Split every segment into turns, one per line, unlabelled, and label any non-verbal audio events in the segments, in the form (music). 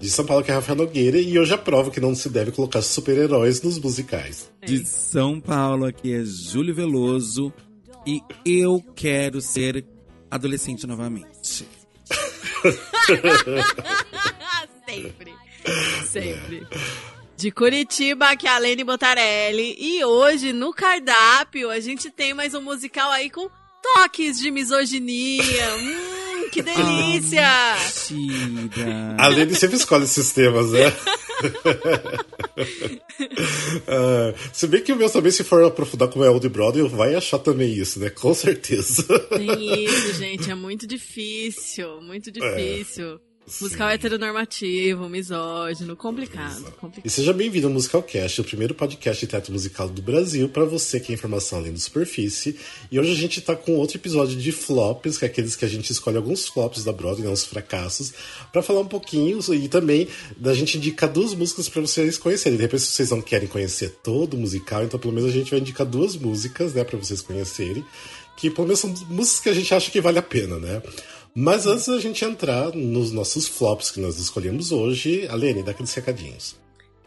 de São Paulo, que é Rafael Nogueira, e eu já provo que não se deve colocar super-heróis nos musicais.
De São Paulo, aqui é Júlio Veloso, e eu quero ser adolescente novamente. (laughs)
sempre. Sempre. De Curitiba, aqui é a Lene Botarelli. E hoje, no cardápio, a gente tem mais um musical aí com toques de misoginia. hum, (laughs) que delícia!
Mentira.
A Lene sempre escolhe esses temas, né? (laughs) Ah, se bem que o meu também, se for aprofundar como é o de Broadway, vai achar também isso, né? Com certeza.
Tem isso, gente. É muito difícil. Muito difícil. Musical heteronormativo, misógino, complicado. complicado.
E seja bem-vindo ao Musicalcast, o primeiro podcast de teatro musical do Brasil, para você que é informação além da superfície. E hoje a gente tá com outro episódio de flops, que é aqueles que a gente escolhe alguns flops da Broadway, né, uns fracassos, para falar um pouquinho e também da gente indicar duas músicas para vocês conhecerem. De repente, se vocês não querem conhecer todo o musical, então pelo menos a gente vai indicar duas músicas, né, para vocês conhecerem, que pelo menos são músicas que a gente acha que vale a pena, né? Mas antes da gente entrar nos nossos flops que nós escolhemos hoje, Alene, dá aqueles recadinhos.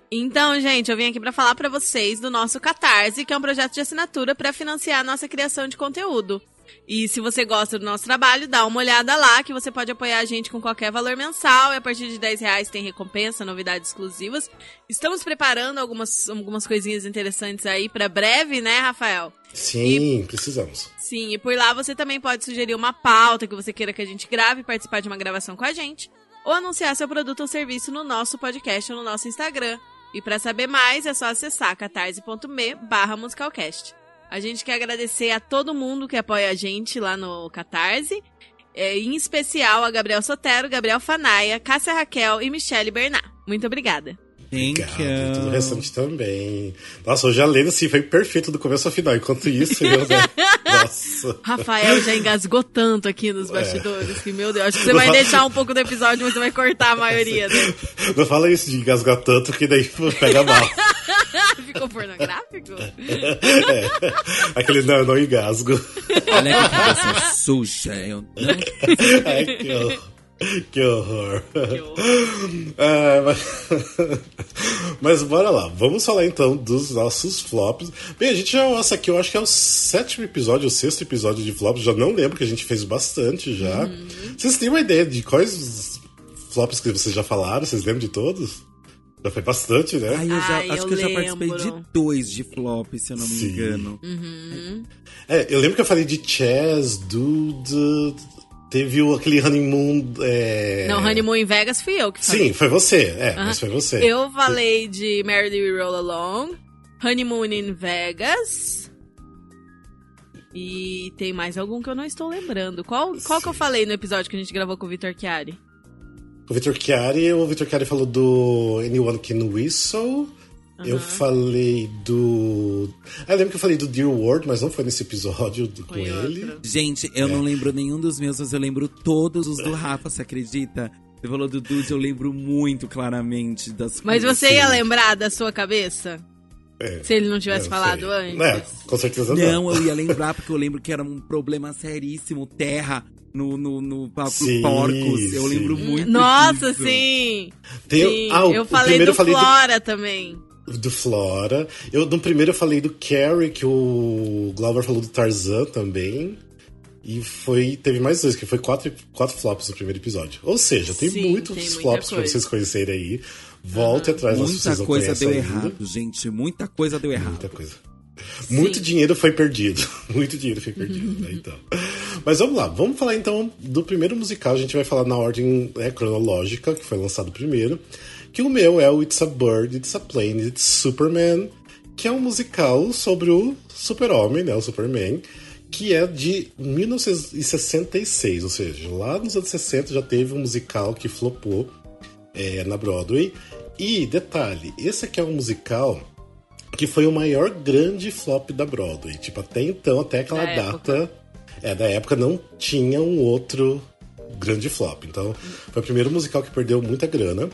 Então, gente, eu vim aqui para falar para vocês do nosso Catarse, que é um projeto de assinatura para financiar a nossa criação de conteúdo. E se você gosta do nosso trabalho, dá uma olhada lá, que você pode apoiar a gente com qualquer valor mensal. E a partir de 10 reais tem recompensa, novidades exclusivas. Estamos preparando algumas, algumas coisinhas interessantes aí para breve, né, Rafael?
Sim, precisamos.
Sim, e por lá você também pode sugerir uma pauta que você queira que a gente grave, participar de uma gravação com a gente, ou anunciar seu produto ou serviço no nosso podcast ou no nosso Instagram. E para saber mais é só acessar catarse.me barra musicalcast. A gente quer agradecer a todo mundo que apoia a gente lá no Catarse, é, em especial a Gabriel Sotero, Gabriel Fanaia, Cássia Raquel e Michele Bernard. Muito obrigada.
Thank
Obrigado, e
you.
tudo o restante também. Nossa, hoje a Lena assim, foi perfeito do começo ao final. Enquanto isso, eu, né? (laughs) Nossa. (laughs)
Rafael já engasgou tanto aqui nos bastidores que, meu Deus, acho que você vai deixar um pouco do episódio, mas você vai cortar a maioria. Né? (laughs)
Não fala isso de engasgar tanto que daí pega mal. (laughs)
Ficou pornográfico?
É. Aquele não, eu não engasgo.
Olha que cabeça suja. Eu não...
Ai, que horror. (laughs) Que horror.
Que horror.
Ah, (laughs) mas... (laughs) mas bora lá, vamos falar então dos nossos flops. Bem, a gente já, nossa, aqui eu acho que é o sétimo episódio, o sexto episódio de flops, já não lembro que a gente fez bastante já. Vocês têm uma ideia de quais flops que vocês já falaram? Vocês lembram de todos? Já foi bastante, né?
Ai, eu já,
Ai,
acho
eu
que eu já participei de dois de flop, se eu não me
Sim.
engano.
Uhum.
É, eu lembro que eu falei de Chess, Dude, teve o, aquele honeymoon. É...
Não, Honeymoon em Vegas fui eu que falei.
Sim, foi você. É, mas foi você.
Eu falei de Mary We Roll Along, Honeymoon in Vegas. E tem mais algum que eu não estou lembrando. Qual, qual que eu falei no episódio que a gente gravou com o Vitor Chiari?
O Victor Chiari, o Victor Chiari falou do Anyone Can Whistle. Eu falei do. Ah, eu lembro que eu falei do Dear World, mas não foi nesse episódio do- com ele.
outro.
Gente, eu não lembro nenhum dos meus, mas eu lembro todos os do (laughs) Rafa, você acredita? Você falou do Dude, eu lembro muito claramente das
Mas
coisas.
você ia lembrar da sua cabeça?
É.
Se ele não tivesse
Eu
falado
sei.
antes?
É, com certeza não.
Não, eu ia lembrar porque eu lembro que era um problema seríssimo, terra no, no, no palco Porcos. Eu
sim.
lembro muito
Nossa,
disso.
sim!
Tem-
sim.
ah, o-
eu
o
falei
primeiro
do
eu falei do-
Flora também.
Do Flora. Eu, no primeiro eu falei do Carrie, que o Glover falou do Tarzan também. E foi. Teve mais dois, que foi quatro, quatro flops no primeiro episódio. Ou seja, tem
Sim,
muitos
tem
flops pra vocês conhecerem aí. Volte atrás se
Muita
vocês não
coisa
conhecem
deu
ainda.
errado, gente. Muita coisa deu errado.
Muita coisa. Muito dinheiro foi perdido. (laughs) Muito dinheiro foi perdido, né? (laughs) Então. Mas vamos lá, vamos falar então do primeiro musical. A gente vai falar na ordem né, cronológica, que foi lançado primeiro. Que o meu é o It's a Bird, It's a Plane, It's Superman, que é um musical sobre o super-homem, né? O Superman, que é de 1966, ou seja, lá nos anos 60 já teve um musical que flopou é, na Broadway. E detalhe, esse aqui é um musical que foi o maior grande flop da Broadway. Tipo, até então, até aquela
Da
data, é, da época não tinha um outro grande flop. Então, foi o primeiro musical que perdeu muita grana.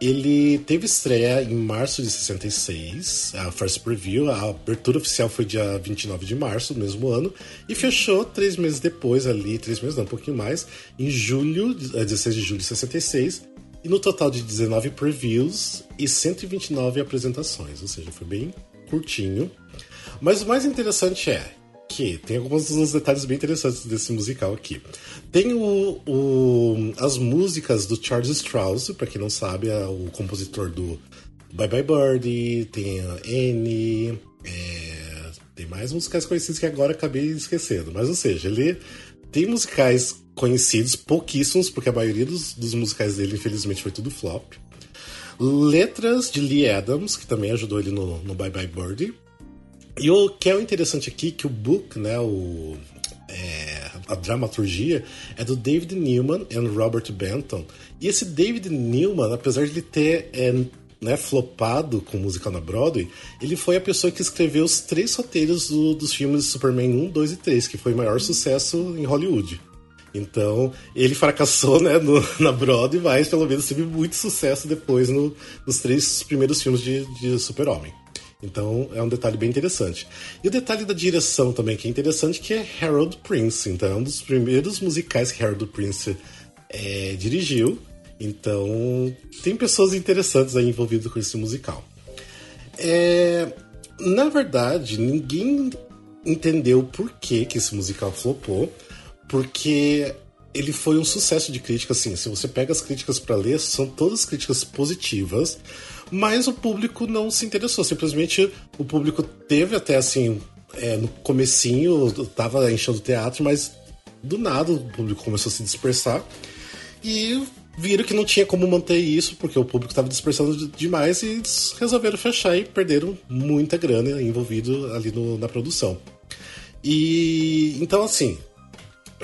Ele teve estreia em março de 66, a First Preview, a abertura oficial foi dia 29 de março do mesmo ano, e fechou três meses depois ali, três meses não, um pouquinho mais, em julho, eh, 16 de julho de 66, e no total de 19 previews e 129 apresentações, ou seja, foi bem curtinho. Mas o mais interessante é que tem alguns detalhes bem interessantes desse musical aqui. Tem o, o as músicas do Charles Strauss, para quem não sabe, é o compositor do Bye Bye Birdie, tem a Annie, é, tem mais musicais conhecidos que agora acabei esquecendo. Mas, ou seja, ele tem musicais conhecidos, pouquíssimos, porque a maioria dos, dos musicais dele, infelizmente, foi tudo flop. Letras de Lee Adams, que também ajudou ele no, no Bye Bye Birdie. E o que é interessante aqui, que o book, né, o, é, a dramaturgia, é do David Newman e Robert Benton. E esse David Newman, apesar de ele ter é, né, flopado com musical na Broadway, ele foi a pessoa que escreveu os três roteiros do, dos filmes Superman 1, 2 e 3, que foi o maior sucesso em Hollywood. Então, ele fracassou né, no, na Broadway, mas pelo menos teve muito sucesso depois no, nos três primeiros filmes de, de Super-Homem. Então é um detalhe bem interessante. E o detalhe da direção também, que é interessante, que é Harold Prince. Então é um dos primeiros musicais que Harold Prince é, dirigiu. Então tem pessoas interessantes aí envolvidas com esse musical. É, na verdade, ninguém entendeu por que, que esse musical flopou, porque ele foi um sucesso de crítica, assim. Se você pega as críticas para ler, são todas críticas positivas mas o público não se interessou. Simplesmente o público teve até assim. É, no comecinho tava enchendo o teatro, mas do nada o público começou a se dispersar. E viram que não tinha como manter isso, porque o público estava dispersando demais e resolveram fechar e perderam muita grana envolvido ali no, na produção. E então assim,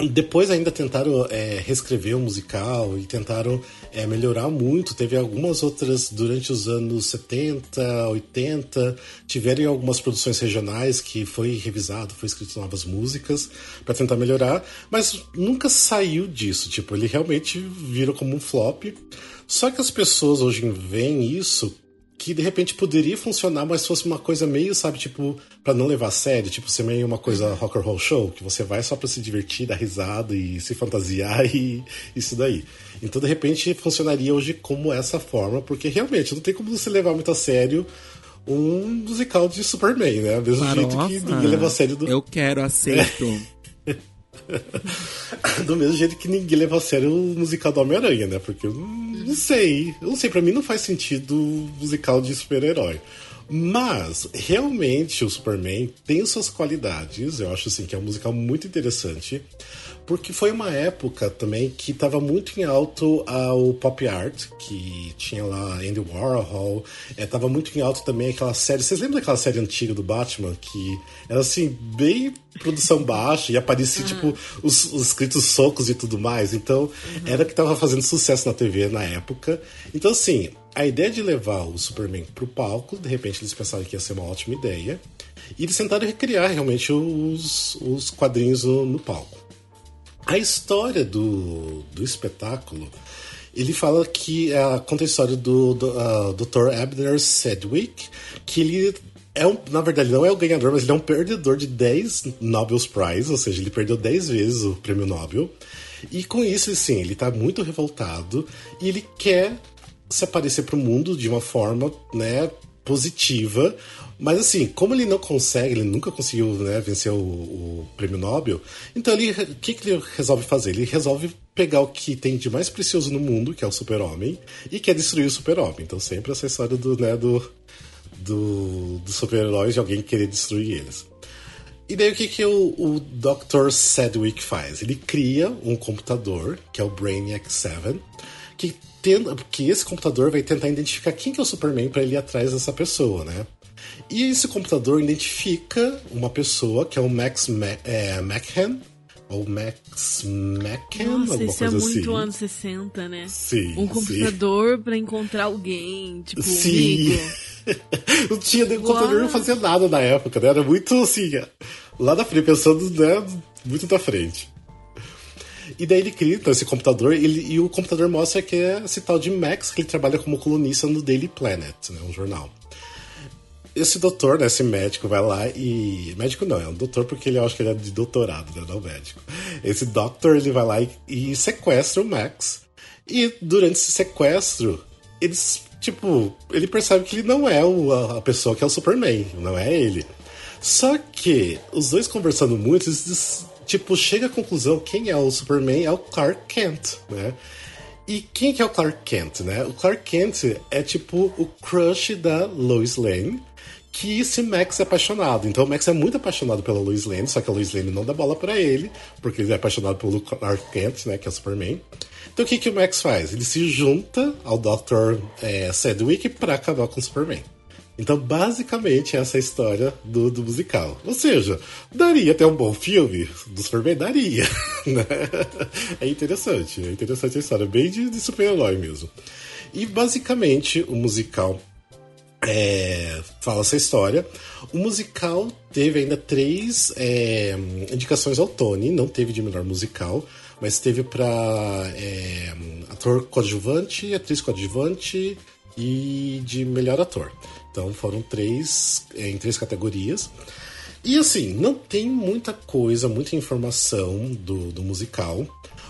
depois ainda tentaram é, reescrever o musical e tentaram é, melhorar muito. Teve algumas outras durante os anos 70, 80, tiveram algumas produções regionais que foi revisado, foi escrito novas músicas para tentar melhorar, mas nunca saiu disso. Tipo, ele realmente virou como um flop. Só que as pessoas hoje veem isso que de repente poderia funcionar, mas fosse uma coisa meio, sabe, tipo, para não levar a sério, tipo, ser meio uma coisa rock and roll show, que você vai só para se divertir, dar risada e se fantasiar (laughs) e isso daí. Então, de repente, funcionaria hoje como essa forma, porque realmente não tem como você levar muito a sério um musical de Superman, né? Mesmo Farofa, jeito que ninguém leva a sério do.
Eu quero, aceito. É. (laughs) (laughs)
do mesmo jeito que ninguém leva a sério o musical do Homem-Aranha, né? Porque eu não sei. Eu não sei, pra mim não faz sentido musical de super-herói. Mas, realmente, o Superman tem suas qualidades. Eu acho assim que é um musical muito interessante porque foi uma época também que estava muito em alto o pop art, que tinha lá Andy Warhol, estava é, muito em alto também aquela série. Vocês lembram daquela série antiga do Batman que era assim, bem produção baixa e aparecia uhum. tipo os, os escritos socos e tudo mais. Então, uhum. era que estava fazendo sucesso na TV na época. Então, assim, a ideia de levar o Superman pro palco, de repente eles pensaram que ia ser uma ótima ideia. E eles tentaram recriar realmente os, os quadrinhos no, no palco. A história do, do espetáculo, ele fala que uh, conta a história do, do uh, Dr. Abner Sedgwick, que ele é um, na verdade não é o ganhador, mas ele é um perdedor de 10 Nobel Prize, ou seja, ele perdeu 10 vezes o prêmio Nobel. E com isso, assim, ele tá muito revoltado e ele quer se aparecer para o mundo de uma forma, né, positiva, mas assim, como ele não consegue, ele nunca conseguiu né, vencer o, o, prêmio Nobel, então ele o que, que ele resolve fazer? Ele resolve pegar o que tem de mais precioso no mundo, que é o super-homem, e quer destruir o super-homem. Então sempre essa história do, né, do, do, do super-heróis de alguém querer destruir eles. E daí o que, que o, o Dr. Sedgwick faz? Ele cria um computador, que é o Brainiac 7, que, tenta, que esse computador vai tentar identificar quem que é o Superman para ele ir atrás dessa pessoa, né? E esse computador identifica uma pessoa que é o Max Ma é, McHan, ou Max McCann,
Nossa,
alguma
isso é
coisa
é muito
assim.
anos 60, né?
Sim.
Um computador para encontrar alguém, tipo,
sim. Um (laughs) não tinha nem computador, não fazia nada na época, né? Era muito assim, lá na frente, pensando, né? Muito da frente. E daí ele cria então, esse computador ele, e o computador mostra que é esse tal de Max, que ele trabalha como colunista no Daily Planet, né, um jornal esse doutor, né, esse médico vai lá e. Médico não, é um doutor porque ele acha que ele é de doutorado, né, não médico. Esse doctor ele vai lá e, e sequestra o Max. E durante esse sequestro, eles, tipo, ele percebe que ele não é o, a pessoa que é o Superman, não é ele. Só que os dois conversando muito, eles, tipo, chega à conclusão quem é o Superman é o Clark Kent, né? E quem que é o Clark Kent, né? O Clark Kent é tipo o crush da Lois Lane, que esse Max é apaixonado. Então o Max é muito apaixonado pela Lois Lane, só que a Lois Lane não dá bola para ele, porque ele é apaixonado pelo Clark Kent, né, que é o Superman. Então o que, que o Max faz? Ele se junta ao Dr. É, Sedgwick para acabar com o Superman. Então, basicamente, essa é a história do, do musical. Ou seja, daria até um bom filme do Superman? Daria. (laughs) Né? é interessante, é interessante a história, bem de, de super-herói mesmo. E, basicamente, o musical é, fala essa história. O musical teve ainda três é, indicações ao Tony, não teve de melhor musical, mas teve para é, ator coadjuvante, atriz coadjuvante e de melhor ator. Então foram três é, em três categorias. E assim, não tem muita coisa, muita informação do, do musical.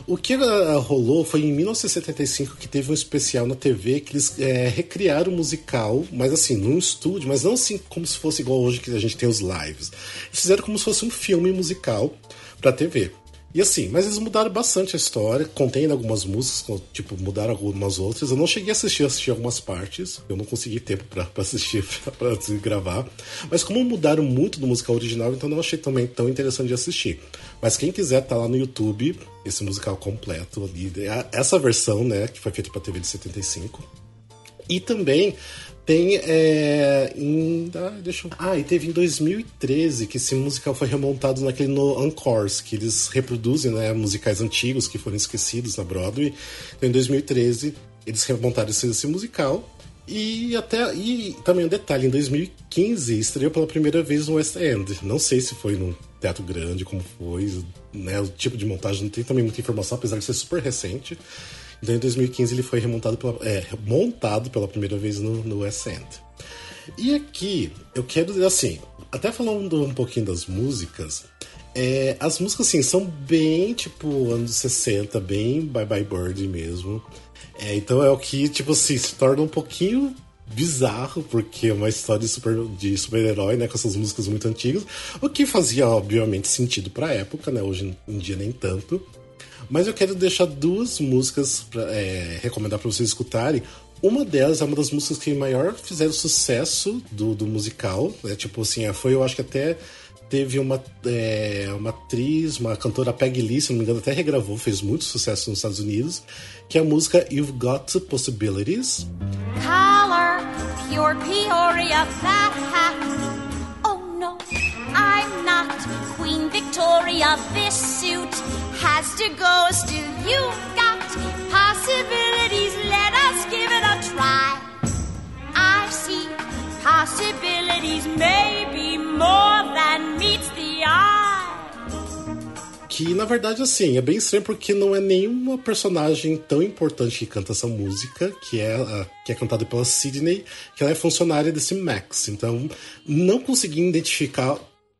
O que uh, rolou foi em 1975 que teve um especial na TV que eles é, recriaram o musical, mas assim, num estúdio, mas não assim como se fosse igual hoje que a gente tem os lives. Eles fizeram como se fosse um filme musical pra TV. E assim, mas eles mudaram bastante a história, contém algumas músicas, tipo, mudaram algumas outras. Eu não cheguei a assistir, assisti algumas partes, eu não consegui tempo para assistir, (laughs) para gravar. Mas como mudaram muito do musical original, então não achei também tão interessante de assistir. Mas quem quiser tá lá no YouTube, esse musical completo ali, é essa versão, né, que foi feita para TV de 75. E também tem é, em. Ah, deixa eu... ah, e teve em 2013 que esse musical foi remontado naquele no Encores, que eles reproduzem né, musicais antigos que foram esquecidos na Broadway. Então em 2013 eles remontaram esse, esse musical. E até e também um detalhe, em 2015 estreou pela primeira vez no West End. Não sei se foi num teatro grande, como foi, né? O tipo de montagem não tem também muita informação, apesar de ser super recente. Então, em 2015, ele foi remontado pela, é, montado pela primeira vez no, no West End. E aqui, eu quero dizer assim, até falando um pouquinho das músicas, é, as músicas, assim, são bem, tipo, anos 60, bem Bye Bye Bird mesmo. É, então é o que, tipo assim, se torna um pouquinho bizarro, porque é uma história de, super, de super-herói, né, com essas músicas muito antigas, o que fazia, obviamente, sentido pra época, né, hoje em dia nem tanto. Mas eu quero deixar duas músicas para é, recomendar para vocês escutarem. Uma delas é uma das músicas que maior fizeram sucesso do, do musical. Né? Tipo assim, foi eu acho que até teve uma, é, uma atriz, uma cantora Peggy Lee, se não me engano, até regravou, fez muito sucesso nos Estados Unidos, que é a música You've Got Possibilities. Color, pure Peoria, hat. Not Queen Victoria, this suit has to go, still you've got possibilities. Let us give it a try. I see possibilities, maybe more than meets the eye. Que na verdade, assim, é bem estranho porque não é nenhuma personagem tão importante que canta essa música, que é, que é cantada pela Sidney, que ela é funcionária desse Max. Então, não consegui identificar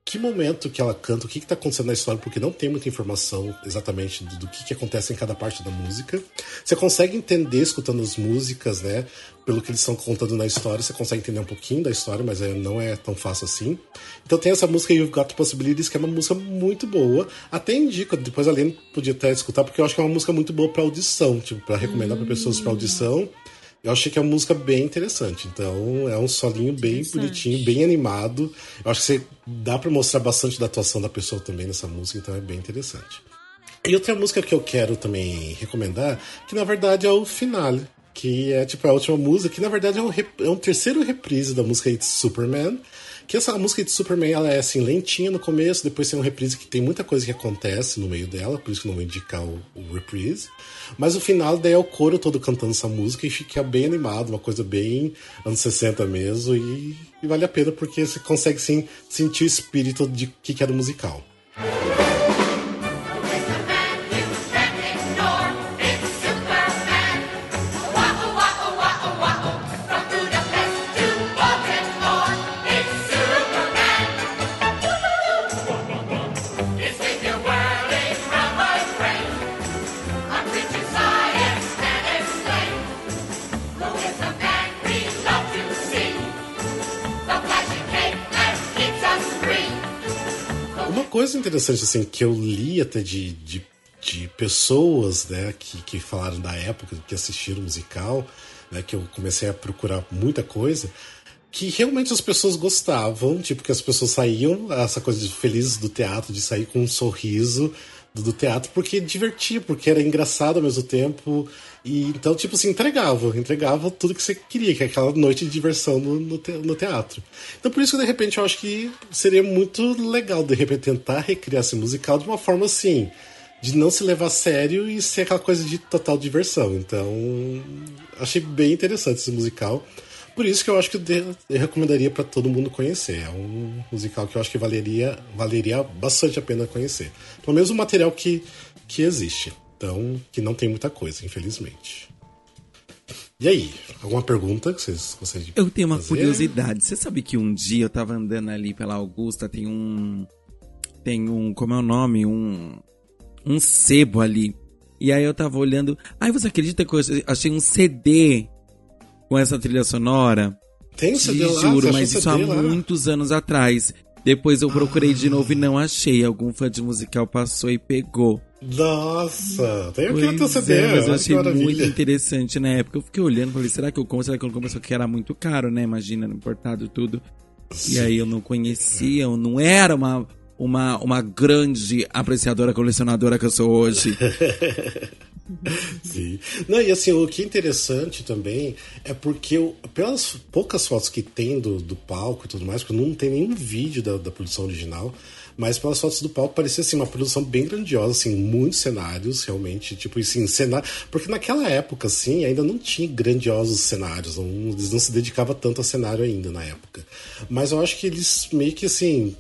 que momento que ela canta, o que está acontecendo na história, porque não tem muita informação exatamente do, do que, que acontece em cada parte da música. Você consegue entender escutando as músicas, né? Pelo que eles estão contando na história, você consegue entender um pouquinho da história, mas é, não é tão fácil assim. Então tem essa música You've Got Possibilities, que é uma música muito boa. Até indico, depois a Lene podia até escutar, porque eu acho que é uma música muito boa para audição, tipo, para recomendar para pessoas para audição. Eu achei que é uma música bem interessante. Então, é um solinho bem bonitinho, bem animado. Eu acho que você dá para mostrar bastante da atuação da pessoa também nessa música, então é bem interessante. E outra música que eu quero também recomendar, que na verdade é o Finale, que é tipo a última música, que na verdade é um, é um terceiro reprise da música It's Superman. Que essa música de Superman ela é assim, lentinha no começo, depois tem um reprise que tem muita coisa que acontece no meio dela, por isso que não vou indicar o, o reprise. Mas o final daí é o coro todo cantando essa música e fica bem animado, uma coisa bem anos 60 mesmo, e, e vale a pena porque você consegue sim sentir o espírito de que, que era o musical. Coisa interessante, assim, que eu li até de, de, de pessoas, né, que, que falaram da época, que assistiram musical, né, que eu comecei a procurar muita coisa, que realmente as pessoas gostavam, tipo, que as pessoas saíam, essa coisa de felizes do teatro, de sair com um sorriso do, do teatro, porque divertia, porque era engraçado ao mesmo tempo, e então, tipo assim, entregava, entregava tudo que você queria, que é aquela noite de diversão no, no, te, no, teatro. Então, por isso que de repente eu acho que seria muito legal, de repente, tentar recriar esse musical de uma forma assim, de não se levar a sério e ser aquela coisa de total diversão. Então, achei bem interessante esse musical. Por isso que eu acho que eu recomendaria para todo mundo conhecer. É um musical que eu acho que valeria, valeria bastante a pena conhecer. Pelo menos o material que, que existe. Então, que não tem muita coisa, infelizmente. E aí, alguma pergunta que vocês gostariam de
Eu tenho uma fazer? curiosidade. Você sabe que um dia eu tava andando ali pela Augusta, tem um. Tem um. Como é o nome? Um. Um sebo ali. E aí eu tava olhando. Ai, você acredita que eu achei um CD com essa trilha sonora?
Tem um CD lá?
Juro, mas isso há lá? muitos anos atrás. Depois eu procurei ah. de novo e não achei. Algum fã de musical passou e pegou.
Nossa, tem aqui no teu CD.
É, mas eu achei muito interessante na época. Eu fiquei olhando e falei, será que eu compro? Será que eu não compro? Só que era muito caro, né? Imagina, importado tudo. Sim. E aí eu não conhecia, eu não era uma, uma, uma grande apreciadora, colecionadora que eu sou hoje. (laughs)
Sim. Não, e assim, o que é interessante também é porque eu, pelas poucas fotos que tem do, do palco e tudo mais, porque não tem nenhum vídeo da, da produção original, mas pelas fotos do palco parecia assim uma produção bem grandiosa, assim, muitos cenários, realmente, tipo assim, cenário, porque naquela época assim, ainda não tinha grandiosos cenários, não, eles não se dedicavam tanto a cenário ainda na época. Mas eu acho que eles meio que assim,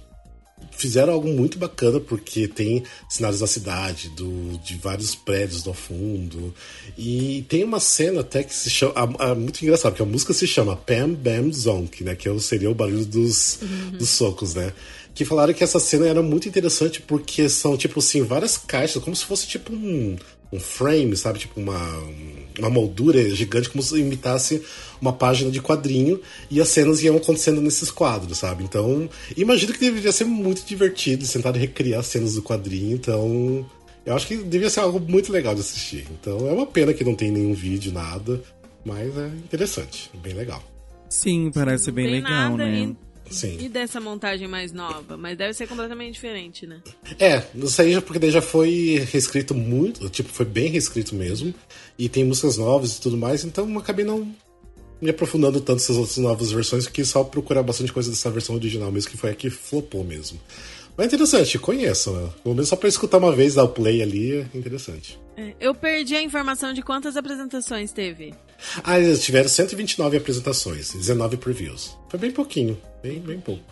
fizeram algo muito bacana porque tem cenários da cidade, do, de vários prédios no fundo. E tem uma cena até que se chama. A, a, muito engraçado, porque a música se chama Pam Bam Zonk, né? Que é seria o barulho dos, uhum. dos socos, né? Que falaram que essa cena era muito interessante porque são, tipo assim, várias caixas, como se fosse tipo um, um frame, sabe? Tipo uma, uma moldura gigante, como se imitasse uma página de quadrinho e as cenas iam acontecendo nesses quadros, sabe? Então, imagino que deveria ser muito divertido sentar e recriar as cenas do quadrinho, então. Eu acho que devia ser algo muito legal de assistir. Então é uma pena que não tem nenhum vídeo, nada. Mas é interessante, bem legal.
Sim, parece bem legal, nada, né?
Sim.
E dessa montagem mais nova? Mas deve ser completamente diferente, né?
É, isso aí porque daí já foi reescrito muito, tipo, foi bem reescrito mesmo. E tem músicas novas e tudo mais, então eu acabei não me aprofundando tanto nessas outras novas versões, que só procurar bastante coisa dessa versão original mesmo, que foi a que flopou mesmo. Mas é interessante, conheçam, né? Pelo menos só pra escutar uma vez, dar o play ali, é interessante.
É, eu perdi a informação de quantas apresentações teve.
Ah, eles tiveram 129 apresentações, 19 previews. Foi bem pouquinho, bem, bem pouco.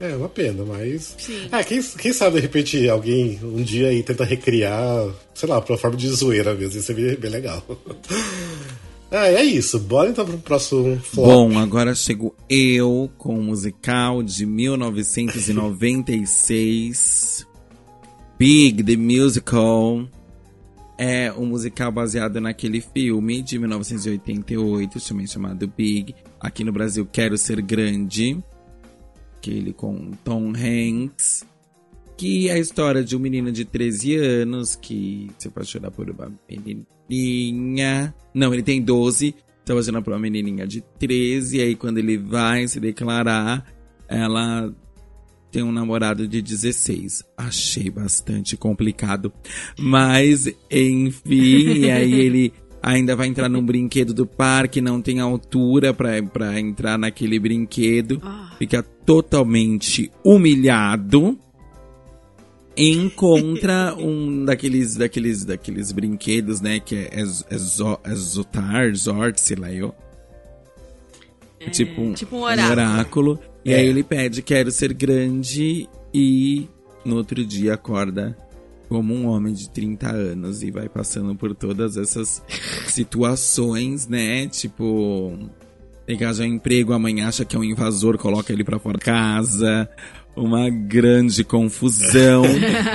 É, uma pena, mas.
Sim.
É, quem, quem sabe de repente alguém um dia aí tenta recriar, sei lá, pra forma de zoeira mesmo. Isso é bem, bem legal. É, é isso. Bora então pro próximo flop.
Bom, agora chego eu com o musical de 1996. Big, The Musical. É um musical baseado naquele filme de 1988, também chamado Big. Aqui no Brasil, Quero Ser Grande. Aquele com Tom Hanks. Que é a história de um menino de 13 anos que se apaixona por uma menininha. Não, ele tem 12. Se apaixona por uma menininha de 13. E aí, quando ele vai se declarar, ela tem um namorado de 16. Achei bastante complicado. Mas, enfim, e (laughs) aí ele ainda vai entrar num brinquedo do parque, não tem altura para entrar naquele brinquedo. Ah. Fica totalmente humilhado encontra (laughs) um daqueles, daqueles, daqueles brinquedos, né? Que é Exotar, Zort, sei lá eu.
É,
tipo, um,
tipo um oráculo. Um
oráculo. E aí é. ele pede, quero ser grande. E no outro dia acorda como um homem de 30 anos e vai passando por todas essas (laughs) situações, né? Tipo, pegar já um emprego, amanhã acha que é um invasor, coloca ele pra fora de casa uma grande confusão.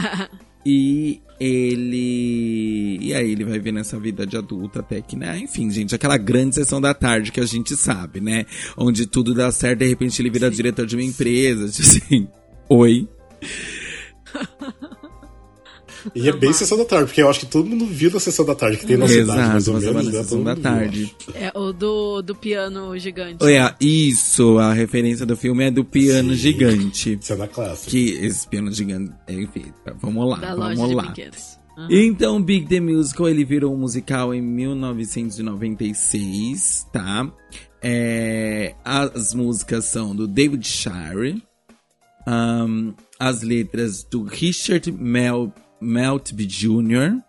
(laughs) e ele. E aí ele vai ver nessa vida de adulto até que, né? Enfim, gente, aquela grande sessão da tarde que a gente sabe, né? Onde tudo dá certo, de repente ele vira Sim. diretor de uma empresa. (laughs) Assim, oi. (laughs)
E é bem sessão da tarde, porque eu acho que todo mundo viu da sessão da tarde que tem na
Exato,
cidade, mais ou menos,
na
né?
sessão da
viu,
tarde.
É o do, do piano gigante.
Olha, isso, a referência do filme é do piano
Sim.
gigante.
Cena clássica.
Que esse piano gigante, enfim, tá, vamos lá,
da
vamos lá.
Aham.
Então, Big The Musical, ele virou um musical em 1996, tá? É, as músicas são do David Shire, ahn, as letras do Richard Mel, Meltby Jr.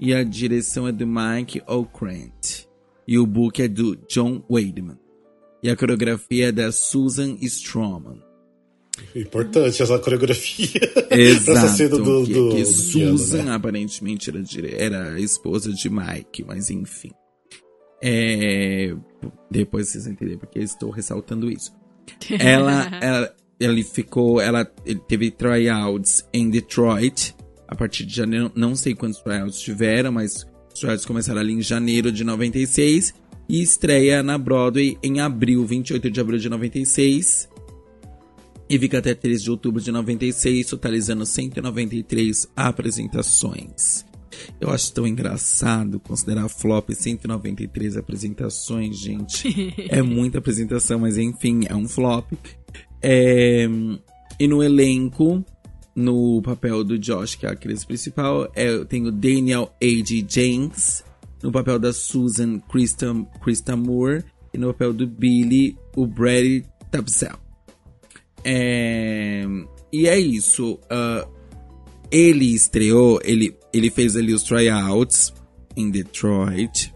e a direção é do Mike O'Krent. E o book é do John Weidman. E a coreografia é da Susan Stroman.
Importante essa coreografia. (laughs)
Exato.
essa cena do,
que,
do,
que
do
Susan
piano, né?
aparentemente era, era a esposa de Mike, mas enfim. É, depois vocês vão entender porque eu estou ressaltando isso. Ela, (laughs) ela, ele ficou, ela ele teve tryouts em Detroit a partir de janeiro. Não sei quantos tryouts tiveram, mas os tryouts começaram ali em janeiro de 96 e estreia na Broadway em abril, 28 de abril de 96. E fica até 13 de outubro de 96, totalizando 193 apresentações. Eu acho tão engraçado considerar flop 193 apresentações, gente. (laughs) é muita apresentação, mas enfim, é um flop. É, E no elenco, no papel do Josh, que é a atriz principal, é, eu tenho Daniel A.G. James. No papel da Susan Krista, Krista Moore. E no papel do Billy, o Brady Tapsell. É, e é isso. ah, ele estreou, ele, ele fez ali os tryouts em Detroit.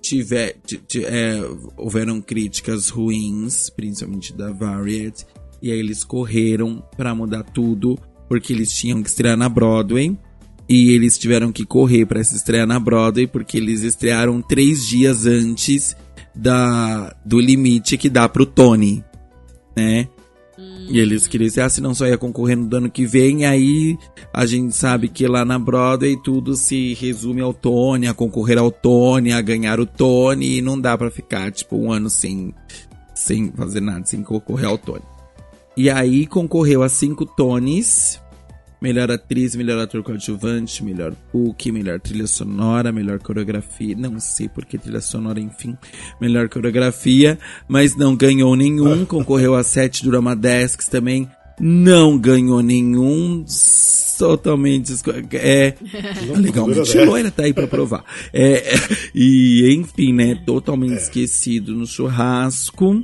Tiver, ti- ti- é, houveram críticas ruins, principalmente da Variety. E aí eles correram pra mudar tudo, porque eles tinham que estrear na Broadway. E eles tiveram que correr pra se estrear na Broadway, porque eles estrearam três dias antes da, do limite que dá pro Tony, né? E eles queriam dizer, ah, se não só ia concorrer no ano que vem, aí a gente sabe que lá na Broadway tudo se resume ao Tony, a concorrer ao Tony, a ganhar o Tony, e não dá pra ficar, tipo, um ano sem, sem fazer nada, sem concorrer ao Tony. E aí concorreu a cinco Tonys, melhor atriz, melhor ator coadjuvante, melhor book, melhor trilha sonora, melhor coreografia, não sei por que trilha sonora, enfim, melhor coreografia, mas não ganhou nenhum, (laughs) concorreu a sete Drama Desks também, não ganhou nenhum, totalmente, esco- é, legalmente
né?
loira tá aí pra provar, é, é, e enfim, né, totalmente esquecido no churrasco,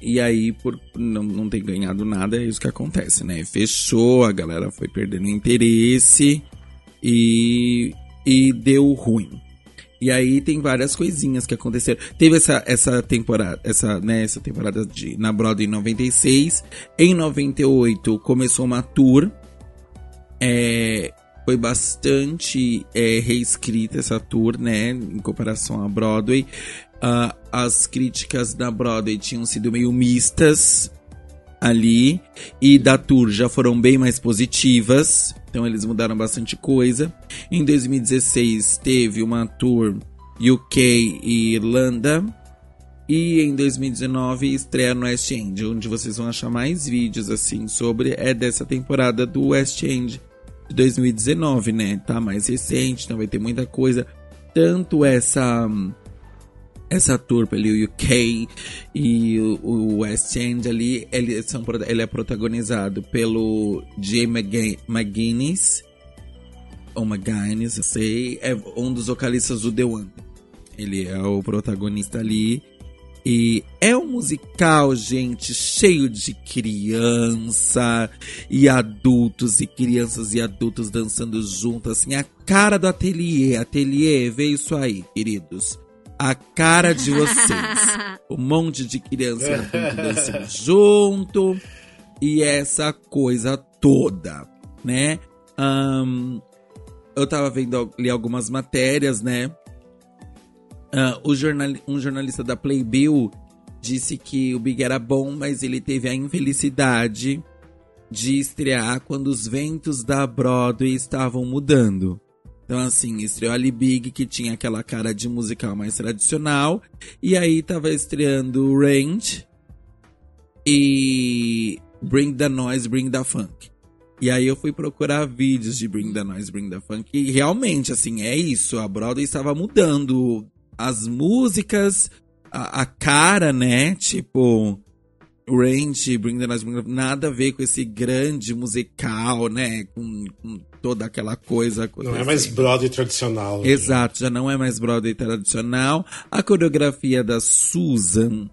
e aí, por não, não ter ganhado nada, é isso que acontece, né? Fechou, a galera foi perdendo interesse e, e deu ruim. E aí tem várias coisinhas que aconteceram. Teve essa, essa temporada, essa, né, essa temporada de, na Broadway em 96. Em 98 começou uma tour. É, foi bastante é, reescrita essa tour, né? Em comparação à Broadway. Ah, as críticas da Broadway tinham sido meio mistas ali. E da tour já foram bem mais positivas. Então eles mudaram bastante coisa. Em 2016 teve uma tour UK e Irlanda. E em 2019 estreia no West End, onde vocês vão achar mais vídeos assim sobre é dessa temporada do West End de 2019, né? Tá mais recente, então vai ter muita coisa. Tanto essa essa tour pelo UK e o, o West End ali, ele, são, ele é protagonizado pelo Jay McGuinness, ou McGuinness, sei, é um dos vocalistas do The One. Ele é o protagonista ali. E é um musical, gente, cheio de criança e adultos, e crianças e adultos dançando junto, assim, a cara do ateliê. Ateliê, vê isso aí, queridos. A cara de vocês. (laughs) Um monte de criança e adulto dançando junto. E essa coisa toda, né? Ahn, eu tava vendo ali algumas matérias, né? O jornal, um jornalista da Playbill disse que o Big era bom, mas ele teve a infelicidade de estrear quando os ventos da Broadway estavam mudando. Então, assim, estreou ali Big, que tinha aquela cara de musical mais tradicional. E aí tava estreando Range e Bring the Noise, Bring the Funk. E aí eu fui procurar vídeos de Bring the Noise, Bring the Funk. E realmente, assim, é isso. A Broadway estava mudando as músicas, a, a cara, né? Tipo, Range, Bring the Bring the... nada a ver com esse grande musical, né? Com, com toda aquela coisa.
Não é mais Broadway tradicional.
Né? Exato, já não é mais Broadway tradicional. A coreografia da Susan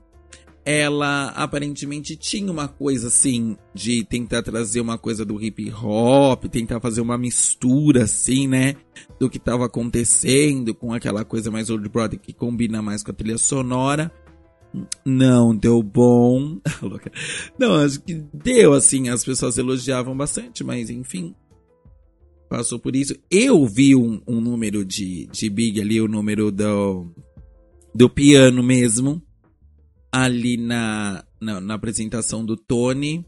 ela aparentemente tinha uma coisa assim de tentar trazer uma coisa do hip hop, tentar fazer uma mistura assim, né, do que estava acontecendo com aquela coisa mais old Broadway que combina mais com a trilha sonora. Não deu bom. (laughs) Não, acho que deu assim, as pessoas elogiavam bastante, mas enfim, passou por isso. Eu vi um, um número de, de Big ali, o número do, do piano mesmo ali na, na, na apresentação do Tony.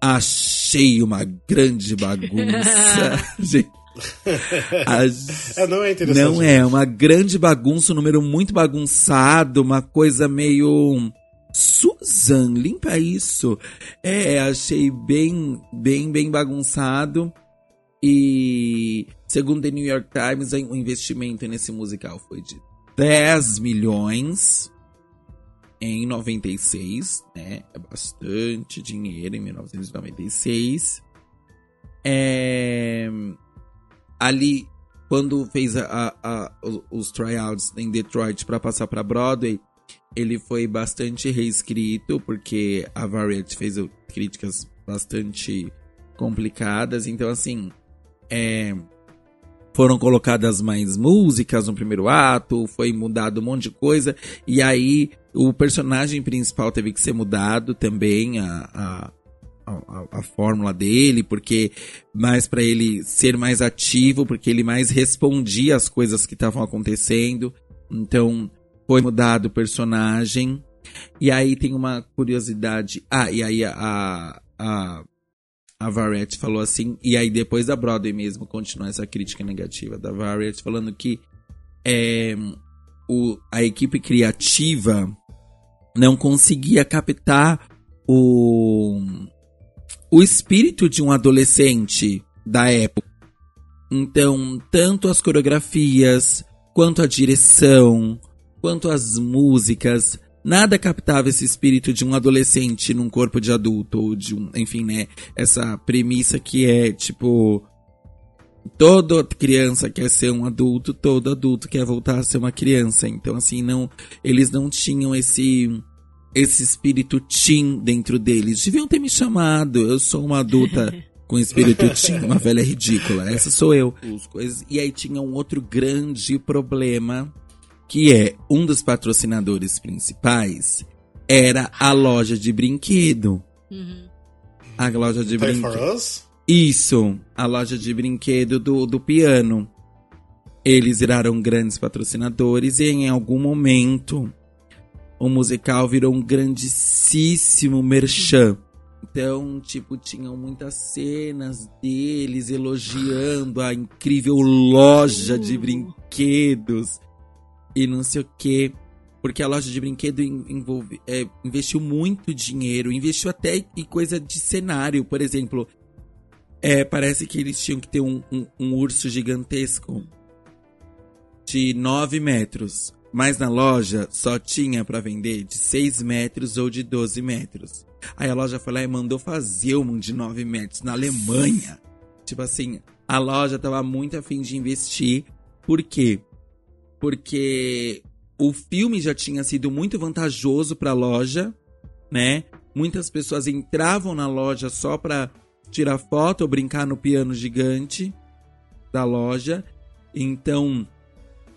Achei uma grande bagunça. (laughs) (laughs)
é, não é interessante.
Não é, uma grande bagunça, um número muito bagunçado, uma coisa meio. Susan, limpa isso. É, achei bem, bem, bem bagunçado. E segundo The New York Times, o investimento nesse musical foi de 10 milhões em 96, né? É bastante dinheiro em 1996. É... Ali, quando fez a, a, a, os tryouts em Detroit para passar para Broadway, ele foi bastante reescrito, porque a Variety fez críticas bastante complicadas. Então, assim, é, foram colocadas mais músicas no primeiro ato, foi mudado um monte de coisa, e aí o personagem principal teve que ser mudado também, a, a, a, a fórmula dele, porque mais para ele ser mais ativo, porque ele mais respondia às coisas que estavam acontecendo. Então, foi mudado o personagem. E aí tem uma curiosidade. Ah, e aí a, a a Variety falou assim, e aí depois da Broadway mesmo continua essa crítica negativa da Variety, falando que é, o, a equipe criativa não conseguia captar o, o espírito de um adolescente da época. Então, tanto as coreografias, quanto a direção, quanto as músicas, Nada captava esse espírito de um adolescente num corpo de adulto, ou de um, enfim, né? Essa premissa que é tipo. Toda criança quer ser um adulto, todo adulto quer voltar a ser uma criança. Então, assim, não. Eles não tinham esse. Esse espírito teen dentro deles. Deviam ter me chamado. Eu sou uma adulta (laughs) com espírito teen, uma velha ridícula. Essa sou eu. E aí tinha um outro grande problema que é um dos patrocinadores principais, era a loja de brinquedo. Uhum. A loja de brinquedo. Isso, a loja de brinquedo do, do piano. Eles viraram grandes patrocinadores e em algum momento o musical virou um grandíssimo merchan. Então, tipo, tinham muitas cenas deles elogiando a incrível loja de brinquedos e não sei o quê. Porque a loja de brinquedo envolve, é, investiu muito dinheiro, investiu até em coisa de cenário. Por exemplo, é, parece que eles tinham que ter um, um, um urso gigantesco de 9 metros. Mas na loja só tinha para vender de 6 metros ou de 12 metros. Aí a loja foi lá e mandou fazer um de 9 metros na Alemanha. Tipo assim, a loja tava muito afim de investir. Por quê? porque o filme já tinha sido muito vantajoso para a loja, né? Muitas pessoas entravam na loja só para tirar foto ou brincar no piano gigante da loja. Então,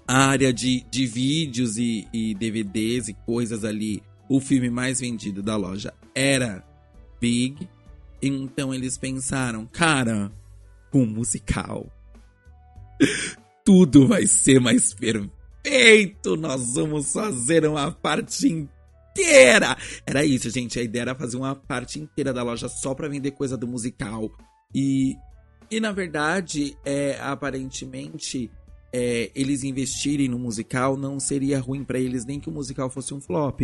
a área de, de vídeos e, e DVDs e coisas ali, o filme mais vendido da loja era Big. Então eles pensaram, cara, um musical (laughs) tudo vai ser mais perfeito. Nós vamos fazer uma parte inteira. Era isso, gente. A ideia era fazer uma parte inteira da loja só para vender coisa do musical. E, e na verdade, é, aparentemente, é, eles investirem no musical não seria ruim para eles nem que o musical fosse um flop.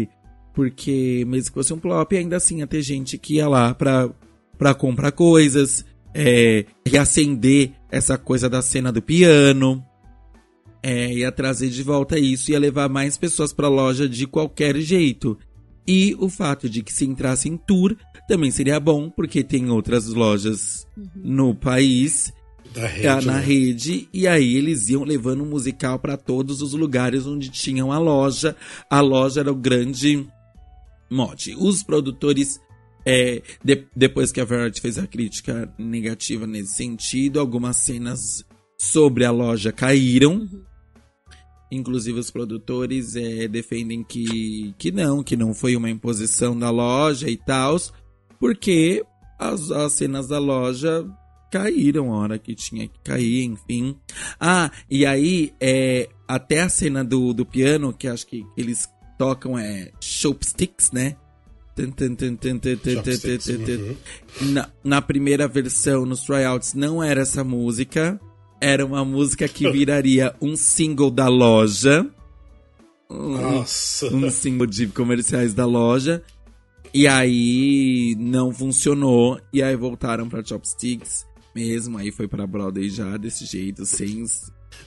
Porque mesmo que fosse um flop, ainda assim ia ter gente que ia lá pra, pra comprar coisas é, reacender essa coisa da cena do piano. É, ia trazer de volta isso, ia levar mais pessoas para a loja de qualquer jeito. E o fato de que se entrasse em tour também seria bom, porque tem outras lojas uhum. no país
rede,
na
né?
rede e aí eles iam levando o um musical para todos os lugares onde tinham a loja. A loja era o grande mote. Os produtores é, de, depois que a Variety fez a crítica negativa nesse sentido, algumas cenas sobre a loja caíram. Uhum. Inclusive os produtores é, defendem que, que não, que não foi uma imposição da loja e tal, porque as, as cenas da loja caíram a hora que tinha que cair, enfim. Ah, e aí, é, até a cena do, do piano, que acho que eles tocam é Chopsticks, né? Na, na primeira versão, nos tryouts, não era essa música. Era uma música que (laughs) viraria um single da loja.
Nossa.
Um, um single de comerciais da loja. E aí não funcionou. E aí voltaram pra Chopsticks mesmo. Aí foi pra Broadway já desse jeito, sem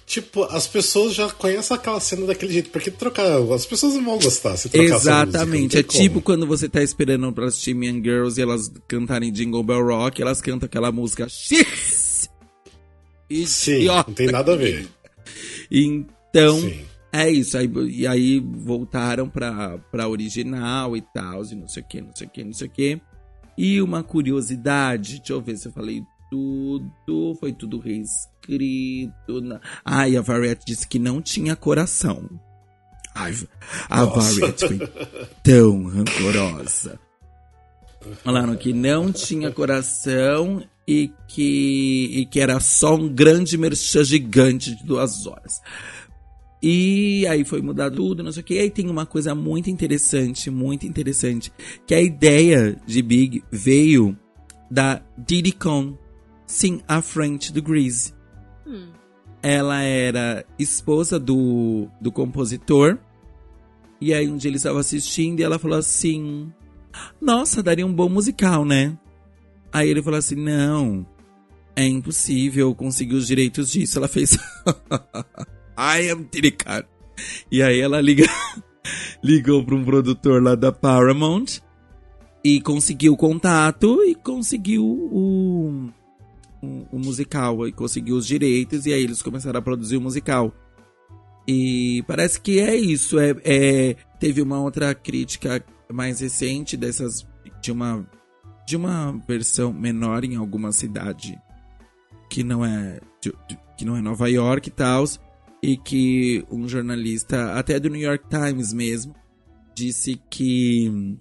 Tipo, as pessoas já conhecem aquela cena daquele jeito, porque trocar. As pessoas não vão gostar se trocar
Exatamente.
é
como. tipo quando você tá esperando pra assistir Mean Girls e elas cantarem Jingle Bell Rock, elas cantam aquela música X!
Sim, não tem nada a ver.
Então, Sim. é isso. Aí, e aí voltaram pra, pra original e tal, e não sei o que, não sei o que, não sei o que. E uma curiosidade, deixa eu ver se eu falei tudo, foi tudo reescrito. Na... Ai, a Variety disse que não tinha coração. Ai, a Nossa. Variety foi tão rancorosa. (laughs) Falaram que não tinha coração e que, e que era só um grande merchan gigante de duas horas. E aí foi mudado tudo, não sei o que. E aí tem uma coisa muito interessante, muito interessante, que a ideia de Big veio da Diddy Kong, Sim, à frente do Grease. Hum. Ela era esposa do, do compositor. E aí um dia ele estava assistindo e ela falou assim: Nossa, daria um bom musical, né? Aí ele falou assim: Não, é impossível conseguir os direitos disso. Ela fez I am Tiricar. E aí ela liga, (laughs) ligou para um produtor lá da Paramount e conseguiu o contato e conseguiu o, o, o musical e conseguiu os direitos e aí eles começaram a produzir o musical. E parece que é isso. É, é, teve uma outra crítica mais recente dessas de uma de uma versão menor em alguma cidade que não é que não é Nova York e tal e que um jornalista até do New York Times mesmo disse que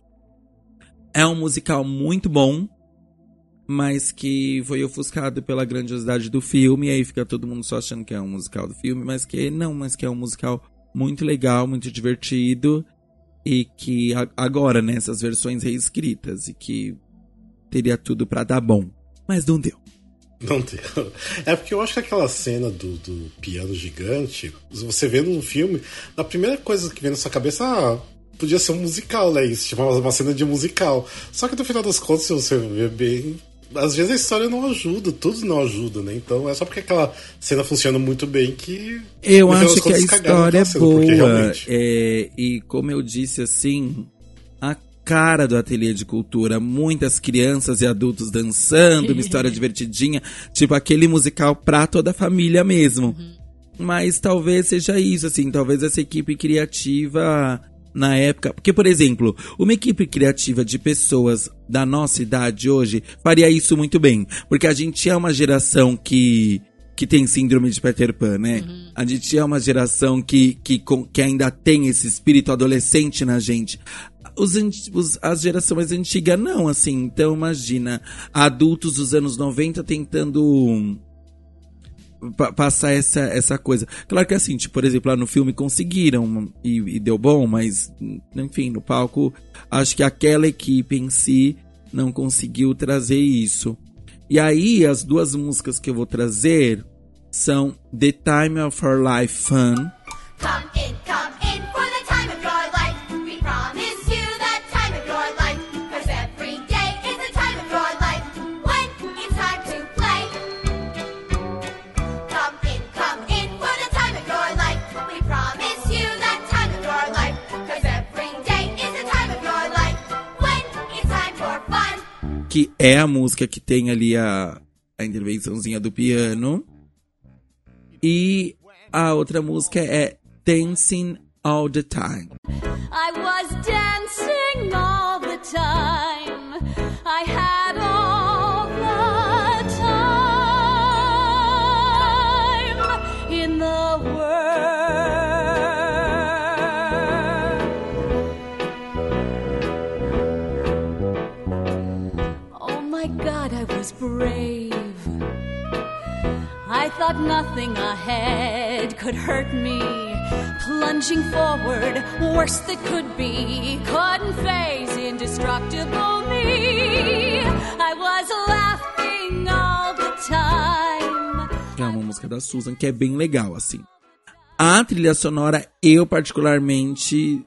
é um musical muito bom mas que foi ofuscado pela grandiosidade do filme, e aí fica todo mundo só achando que é um musical do filme, mas que não, mas que é um musical muito legal, muito divertido, e que agora, nessas né, versões reescritas, e que teria tudo para dar bom, mas não deu.
Não deu. É porque eu acho que aquela cena do, do piano gigante, você vê no filme, a primeira coisa que vem na sua cabeça, ah, podia ser um musical, né? Isso, tipo, uma cena de musical. Só que no final das contas, se você ver bem, às vezes a história não ajuda, tudo não ajuda, né? Então é só porque aquela cena funciona muito bem que.
Eu acho que a história é boa. Realmente... É, e como eu disse assim, a cara do ateliê de cultura, muitas crianças e adultos dançando, uma história (laughs) divertidinha, tipo aquele musical pra toda a família mesmo. Uhum. Mas talvez seja isso, assim, talvez essa equipe criativa na época. Porque, por exemplo, uma equipe criativa de pessoas da nossa idade hoje faria isso muito bem. Porque a gente é uma geração que. Que tem síndrome de Peter Pan, né? Uhum. A gente é uma geração que, que, que ainda tem esse espírito adolescente na gente. Os, os, as gerações antigas não, assim. Então imagina, adultos dos anos 90 tentando passar essa, essa coisa. Claro que assim, tipo, por exemplo, lá no filme conseguiram e, e, deu bom, mas enfim, no palco, acho que aquela equipe em si não conseguiu trazer isso. E aí, as duas músicas que eu vou trazer são The Time of Our Life Fun. Come in, come que é a música que tem ali a, a intervençãozinha do piano. E a outra música é Dancing All the Time. I was dancing all the time. Brave. I thought nothing ahead could hurt me. Plunging forward, worst that could be, couldn't face indestructible me. I was laughing all the time. É uma música da Susan que é bem legal, assim. A trilha sonora, eu particularmente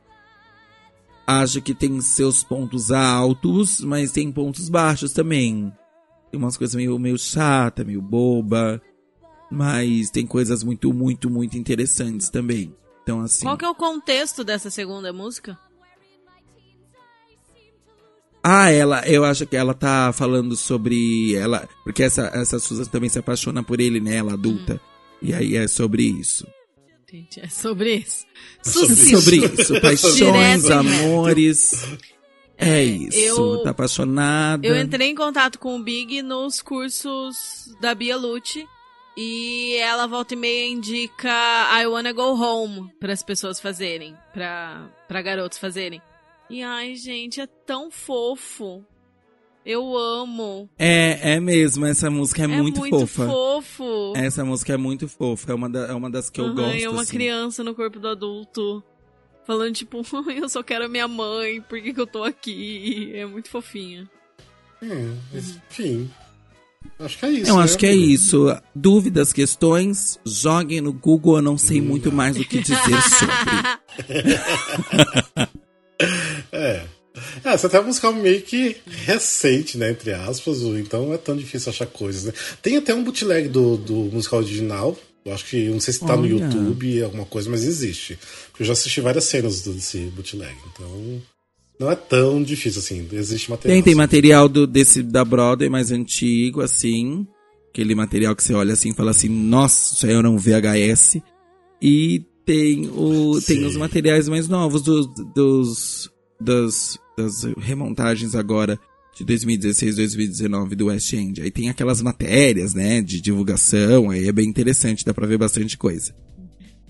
acho que tem seus pontos altos, mas tem pontos baixos também. Umas coisas meio, meio chata, meio boba. Mas tem coisas muito, muito, muito interessantes também. Então, assim.
Qual que é o contexto dessa segunda música?
Ah, ela, eu acho que ela tá falando sobre ela, porque essa essa Susan também se apaixona por ele, né, ela adulta. Hum. E aí é sobre isso.
Gente, é sobre isso.
É sobre, sobre isso, (laughs) paixões, amores. É, é isso, eu, tá apaixonada.
Eu entrei em contato com o Big nos cursos da Bia Lute e ela volta e meia indica I Wanna Go Home para as pessoas fazerem, para para garotos fazerem. E ai, gente, é tão fofo. Eu amo.
É, é mesmo, essa música é, é muito,
muito
fofa.
fofo.
Essa música é muito fofa, é uma, da, é uma das que eu uhum, gosto.
É uma
assim.
criança no corpo do adulto. Falando, tipo, (laughs) eu só quero a minha mãe, por que, que eu tô aqui? É muito fofinha.
Hum, enfim. Acho que é isso.
Eu
né?
acho que é isso. Dúvidas, questões, joguem no Google, eu não sei hum. muito mais o que dizer sobre. (laughs)
é. É, essa até é uma música meio que recente, né? Entre aspas, então não é tão difícil achar coisas, né? Tem até um bootleg do, do musical original. Eu acho que, não sei se tá Olha. no YouTube, alguma coisa, mas existe. Porque eu já assisti várias cenas desse bootleg, então. Não é tão difícil assim, existe material.
Tem, tem material do, desse da Broadway mais antigo, assim. Aquele material que você olha assim e fala assim, nossa, isso aí era um VHS. E tem, o, tem os materiais mais novos dos, dos, das, das remontagens agora de 2016, 2019 do West End. Aí tem aquelas matérias, né, de divulgação, aí é bem interessante, dá pra ver bastante coisa.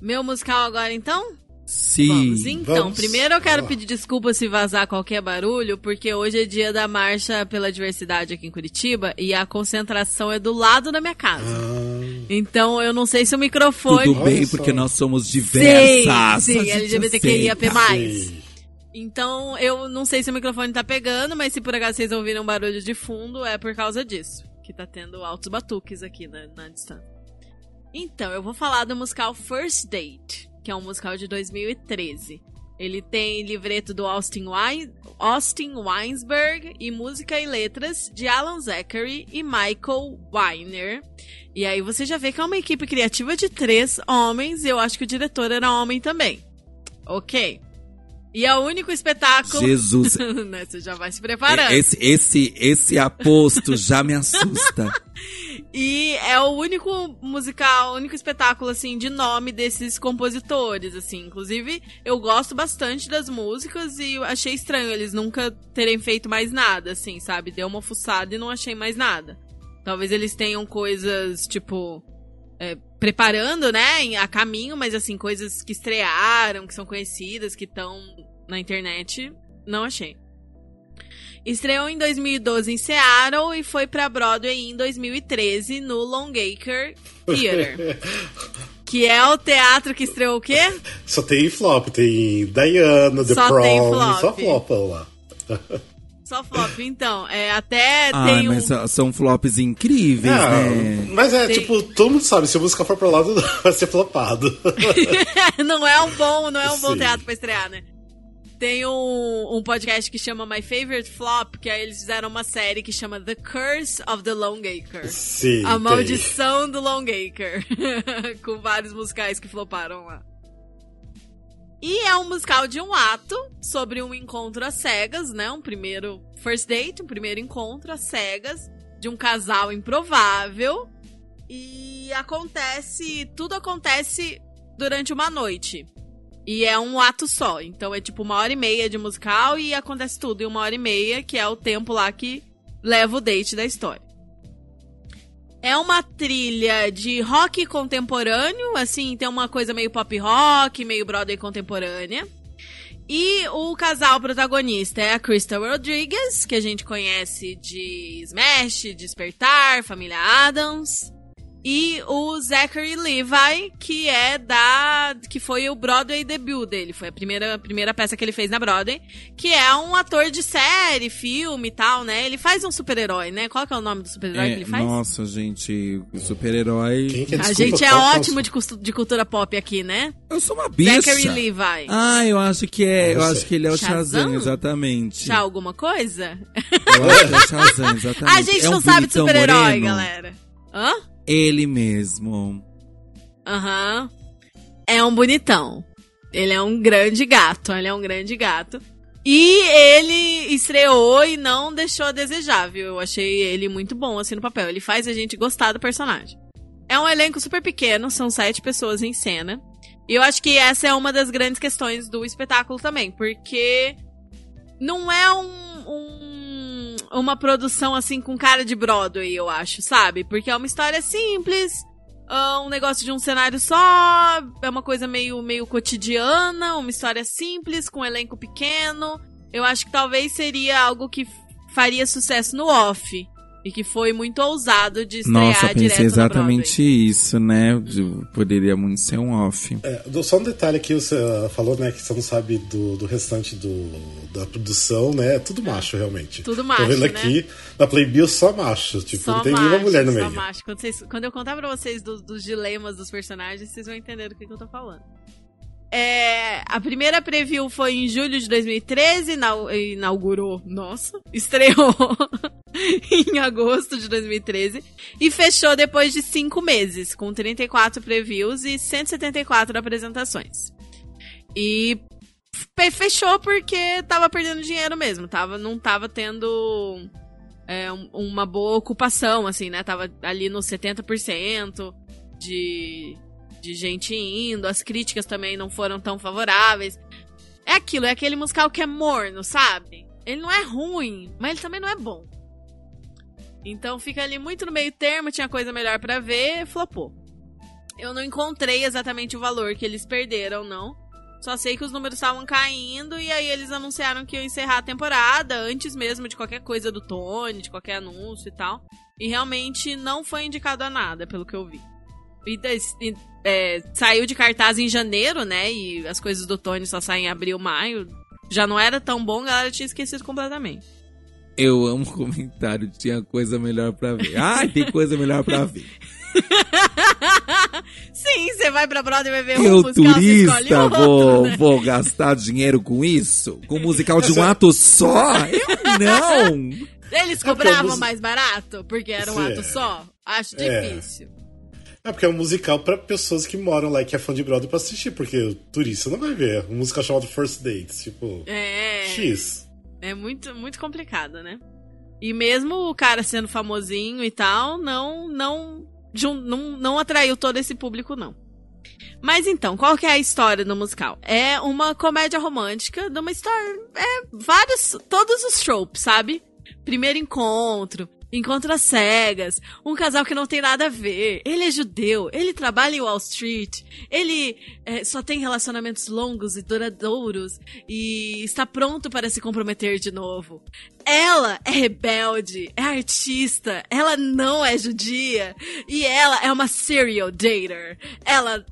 Meu musical agora então?
Sim.
Vamos, então. Vamos. Primeiro eu quero pedir desculpa se vazar qualquer barulho, porque hoje é dia da marcha pela diversidade aqui em Curitiba e a concentração é do lado da minha casa. Ah. Então eu não sei se o microfone.
Tudo bem, porque nós somos diversas.
Sim, sim LGBTQIAP+. Sim. Então eu não sei se o microfone tá pegando, mas se por acaso vocês ouviram barulho de fundo, é por causa disso. Que tá tendo altos batuques aqui na, na distância. Então, eu vou falar do musical First Date que é um musical de 2013. Ele tem livreto do Austin, Wein Austin Weinsberg e música e letras de Alan Zachary e Michael Weiner. E aí você já vê que é uma equipe criativa de três homens e eu acho que o diretor era homem também. Ok. E é o único espetáculo.
Jesus. (laughs)
né, você já vai se preparando.
Esse, esse, esse aposto já me assusta. (laughs)
e é o único musical, o único espetáculo, assim, de nome desses compositores, assim. Inclusive, eu gosto bastante das músicas e achei estranho eles nunca terem feito mais nada, assim, sabe? Deu uma fuçada e não achei mais nada. Talvez eles tenham coisas, tipo. É, preparando, né, a caminho, mas assim, coisas que estrearam, que são conhecidas, que estão na internet, não achei. Estreou em 2012 em Seattle e foi pra Broadway em 2013 no Longacre Theater. (laughs) que é o teatro que estreou o quê?
Só tem flop, tem Diana, The
só
Prom,
tem flop.
só flop lá. (laughs)
Só flop, então. É, até
ah,
tem
mas são flops incríveis, é, né?
Mas é, tem... tipo, todo mundo sabe, se a música for pro lado, (laughs) vai ser flopado. (laughs)
não é um bom, não é um bom teatro pra estrear, né? Tem um, um podcast que chama My Favorite Flop, que aí eles fizeram uma série que chama The Curse of the Longacre.
Sim.
A Maldição tem. do Longacre. (laughs) Com vários musicais que floparam lá. E é um musical de um ato sobre um encontro às cegas, né? Um primeiro first date, um primeiro encontro às cegas de um casal improvável. E acontece. Tudo acontece durante uma noite. E é um ato só. Então é tipo uma hora e meia de musical e acontece tudo em uma hora e meia, que é o tempo lá que leva o date da história. É uma trilha de rock contemporâneo, assim, tem uma coisa meio pop rock, meio Broadway contemporânea. E o casal protagonista é a Crystal Rodriguez, que a gente conhece de Smash, Despertar, Família Adams e o Zachary Levi, que é da. que foi o Broadway debut dele. Foi a primeira, primeira peça que ele fez na Broadway. Que é um ator de série, filme e tal, né? Ele faz um super-herói, né? Qual que é o nome do super-herói
É,
que ele faz?
nossa, gente, super-herói.
É?
a gente é
qual- qual-
ótimo de, de cultura pop aqui, né?
Eu sou uma bicha.
Zachary Levi.
Ah, eu acho que é. Eu acho que ele é o
Shazam?
Shazam, exatamente.
Já alguma coisa?
Eu acho que é o Shazam, (laughs) exatamente.
A gente
É um
não sabe de super-herói, galera. Hã?
Ele mesmo.
Aham. É um bonitão. Ele é um grande gato. Ele é um grande gato. E ele estreou e não deixou a desejar, viu? Eu achei ele muito bom assim no papel. Ele faz a gente gostar do personagem. É um elenco super pequeno, são sete pessoas em cena. E eu acho que essa é uma das grandes questões do espetáculo também, porque não é um, um- uma produção assim com cara de Broadway, eu acho, sabe? Porque é uma história simples, ah, um negócio de um cenário só, é uma coisa meio, meio cotidiana, uma história simples, com um elenco pequeno. Eu acho que talvez seria algo que faria sucesso no off. E que foi muito ousado de estrear
Nossa,
direto
pensei exatamente isso, né? De- Poderia muito ser um off.
É, do- só um detalhe aqui, você ah, falou, né, que você não sabe do, do restante do, da produção, né? É tudo macho, realmente.
Tudo macho,
Tô vendo
né?
aqui, na Playbill só macho. Tipo,
Só
não tem
macho,
nenhuma mulher no
só
meio.
macho. Quando, vocês- quando eu contar pra vocês do- dos dilemas dos personagens, vocês vão entender do que, que eu tô falando. É, a primeira preview foi em julho de 2013, inau- inaugurou, nossa, estreou (laughs) em agosto de 2013 e fechou depois de cinco meses, com 34 previews e 174 apresentações. E fe- fechou porque tava perdendo dinheiro mesmo, tava, não tava tendo é, um- uma boa ocupação, assim, né? Tava ali nos 70% de, de gente indo, as críticas também não foram tão favoráveis. É aquilo, é aquele musical que é morno, sabe? Ele não é ruim, mas ele também não é bom. Então fica ali muito no meio termo, tinha coisa melhor pra ver, flopou. Eu não encontrei exatamente o valor que eles perderam, não. Só sei que os números estavam caindo e aí eles anunciaram que iam encerrar a temporada antes mesmo de qualquer coisa do Tony, de qualquer anúncio e tal. E realmente não foi indicado a nada, pelo que eu vi. E, des- e, é, saiu de cartaz em janeiro, né? E as coisas do Tony só saem em abril, maio. Já não era tão bom, a galera tinha esquecido completamente.
Eu amo comentário, tinha coisa melhor pra ver. Ah, tem coisa melhor pra ver. (laughs)
Sim, você vai pra Broadway e vai ver um
Eu,
musical, você escolhe
turista,
outro,
vou,
né?
vou gastar dinheiro com isso? Com um musical de um ato só? Eu não!
Eles
É
cobravam mais barato porque era um
Sim,
ato só? Acho
É.
difícil.
É porque é um musical pra pessoas que moram lá e que é fã de Broadway pra assistir, porque o turista não vai ver. Um musical chamado First Dates, tipo,
É.
X.
É muito, muito complicado, né? E mesmo o cara sendo famosinho e tal, não, não, não, não atraiu todo esse público, não. Mas então, qual que é a história do musical? É uma comédia romântica de uma história. É vários. Todos os tropes, sabe? Primeiro encontro, encontro às cegas, um casal que não tem nada a ver. Ele é judeu, ele trabalha em Wall Street, ele é, só tem relacionamentos longos e duradouros e está pronto para se comprometer de novo. Ela é rebelde, é artista, ela não é judia e ela é uma serial dater. Ela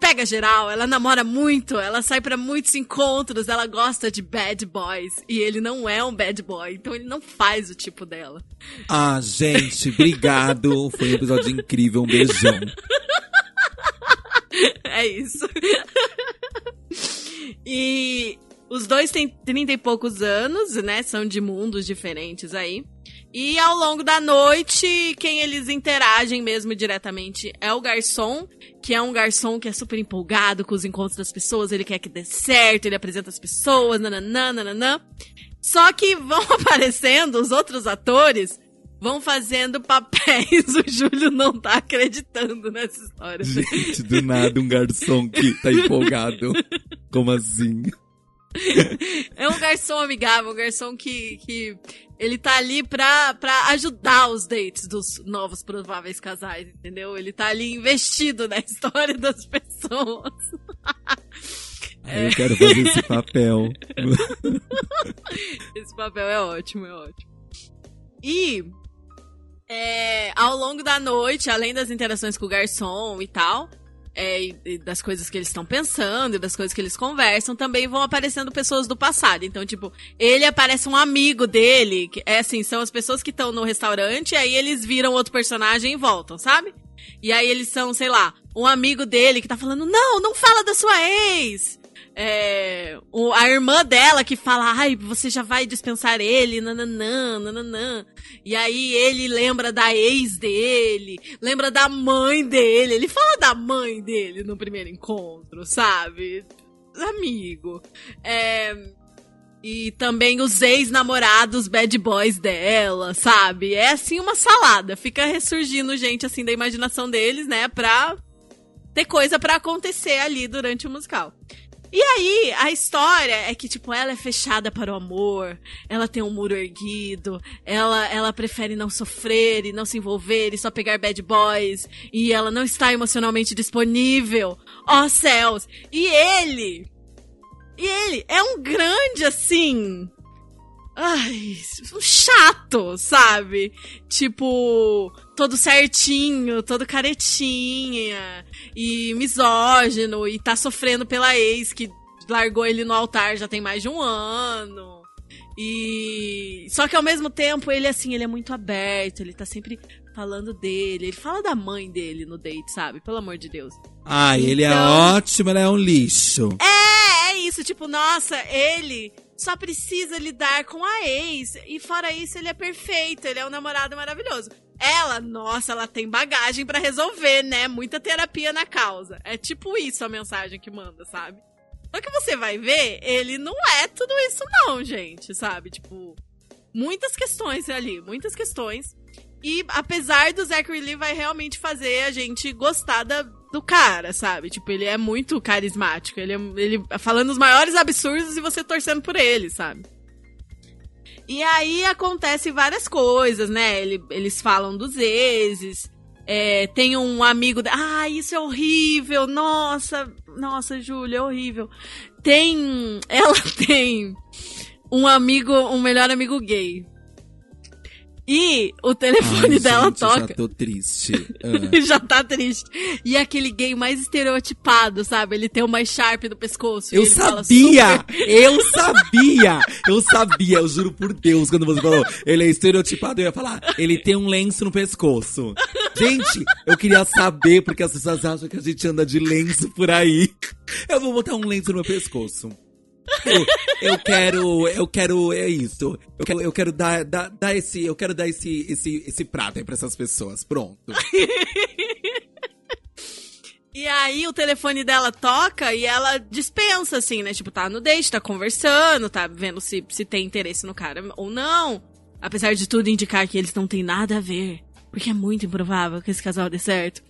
pega geral, ela namora muito, ela sai pra muitos encontros, ela gosta de bad boys e ele não é um bad boy, então ele não faz o tipo dela.
Ah, gente, obrigado. Foi um episódio incrível. Um beijão.
É isso. e os dois têm 30 e poucos anos, né? São de mundos diferentes aí. E ao longo da noite, quem eles interagem mesmo diretamente é o garçom, que é um garçom que é super empolgado com os encontros das pessoas, ele quer que dê certo, ele apresenta as pessoas, nananã, nananã. Só que vão (laughs) aparecendo os outros atores vão fazendo papéis. (laughs) O Júlio não tá acreditando nessa história.
Gente, do nada um garçom que tá empolgado. (laughs) Como assim? (laughs)
É um garçom amigável, um garçom que, que ele tá ali pra, pra ajudar os dates dos novos prováveis casais, entendeu? Ele tá ali investido na (laughs) história das pessoas. (laughs)
É. Eu quero fazer esse papel.
esse papel é ótimo, é ótimo. E é, ao longo da noite, além das interações com o garçom e tal, é, das coisas que eles estão pensando e das coisas que eles conversam, também vão aparecendo pessoas do passado. Então, tipo, ele aparece um amigo dele, que é assim, são as pessoas que estão no restaurante, aí eles viram outro personagem e voltam, sabe? E aí eles são, sei lá, um amigo dele que tá falando, não, não fala da sua ex! É, o, a irmã dela que fala, ai, você já vai dispensar ele, nananã, nananã. E aí ele lembra da ex dele, lembra da mãe dele. Ele fala da mãe dele no primeiro encontro, sabe? Amigo. É, e também os ex-namorados bad boys dela, sabe? É assim uma salada. Fica ressurgindo gente assim da imaginação deles, né? Pra ter coisa para acontecer ali durante o musical. E aí, a história é que, tipo, ela é fechada para o amor, ela tem um muro erguido, ela, ela prefere não sofrer e não se envolver e só pegar bad boys, e ela não está emocionalmente disponível. Ó oh, céus! E ele! E ele é um grande, assim, Ai, chato, sabe? Tipo, todo certinho, todo caretinha e misógino e tá sofrendo pela ex que largou ele no altar já tem mais de um ano. E só que ao mesmo tempo ele assim, ele é muito aberto, ele tá sempre falando dele, ele fala da mãe dele no date, sabe? Pelo amor de Deus.
Ai, então... ele é então ótimo, ele é um lixo.
É, é isso, tipo, nossa, ele só precisa lidar com a ex. E fora isso, ele é perfeito, ele é um namorado maravilhoso. Ela, nossa, ela tem bagagem para resolver, né? Muita terapia na causa. É tipo isso a mensagem que manda, sabe? Só que você vai ver, ele não é tudo isso não, gente, sabe? Tipo, muitas questões ali, muitas questões. E apesar do Zachary Lee vai realmente fazer a gente gostar da, do cara, sabe? Tipo, ele é muito carismático. Ele, é, ele falando os maiores absurdos e você torcendo por ele, sabe? E aí acontece várias coisas, né? Ele, eles falam dos exes. É, tem um amigo. Ah, isso é horrível! Nossa, nossa, Júlia, é horrível. Tem. (laughs) Ela tem um amigo, um melhor amigo gay. E o telefone Ai, dela
gente,
toca.
Já tô triste. (laughs)
Ah. já tá triste. E é aquele gay mais estereotipado, sabe? Ele tem uma Sharp no pescoço.
Eu sabia! Super... Eu sabia! Eu sabia, eu juro por Deus, quando você falou, ele é estereotipado, eu ia falar, ele tem um lenço no pescoço. Gente, eu queria saber, porque as pessoas acham que a gente anda de lenço por aí. Eu vou botar um lenço no meu pescoço. Eu, eu, quero, eu quero, é isso. Eu quero, eu quero dar, dar, dar esse, eu quero dar esse, esse, esse prato aí pra essas pessoas. Pronto.
E aí o telefone dela toca e ela dispensa, assim, né? Tipo, tá no date, tá conversando, tá vendo se, se tem interesse no cara ou não. Apesar de tudo indicar que eles não têm nada a ver. Porque é muito improvável que esse casal dê certo.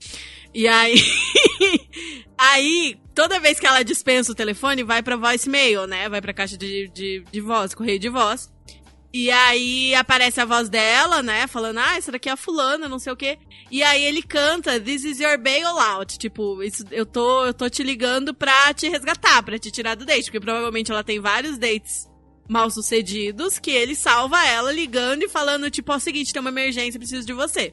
E aí. (laughs) (laughs) aí, toda vez que ela dispensa o telefone, vai pra voicemail, né? Vai pra caixa de, de, de voz, correio de voz. E aí aparece a voz dela, né? Falando, ah, essa daqui é a fulana, não sei o quê. E aí ele canta, This is your bailout. Tipo, isso, eu, tô, eu tô te ligando pra te resgatar, pra te tirar do date. Porque provavelmente ela tem vários dates mal sucedidos que ele salva ela ligando e falando, tipo, ó, é o seguinte, tem uma emergência, preciso de você.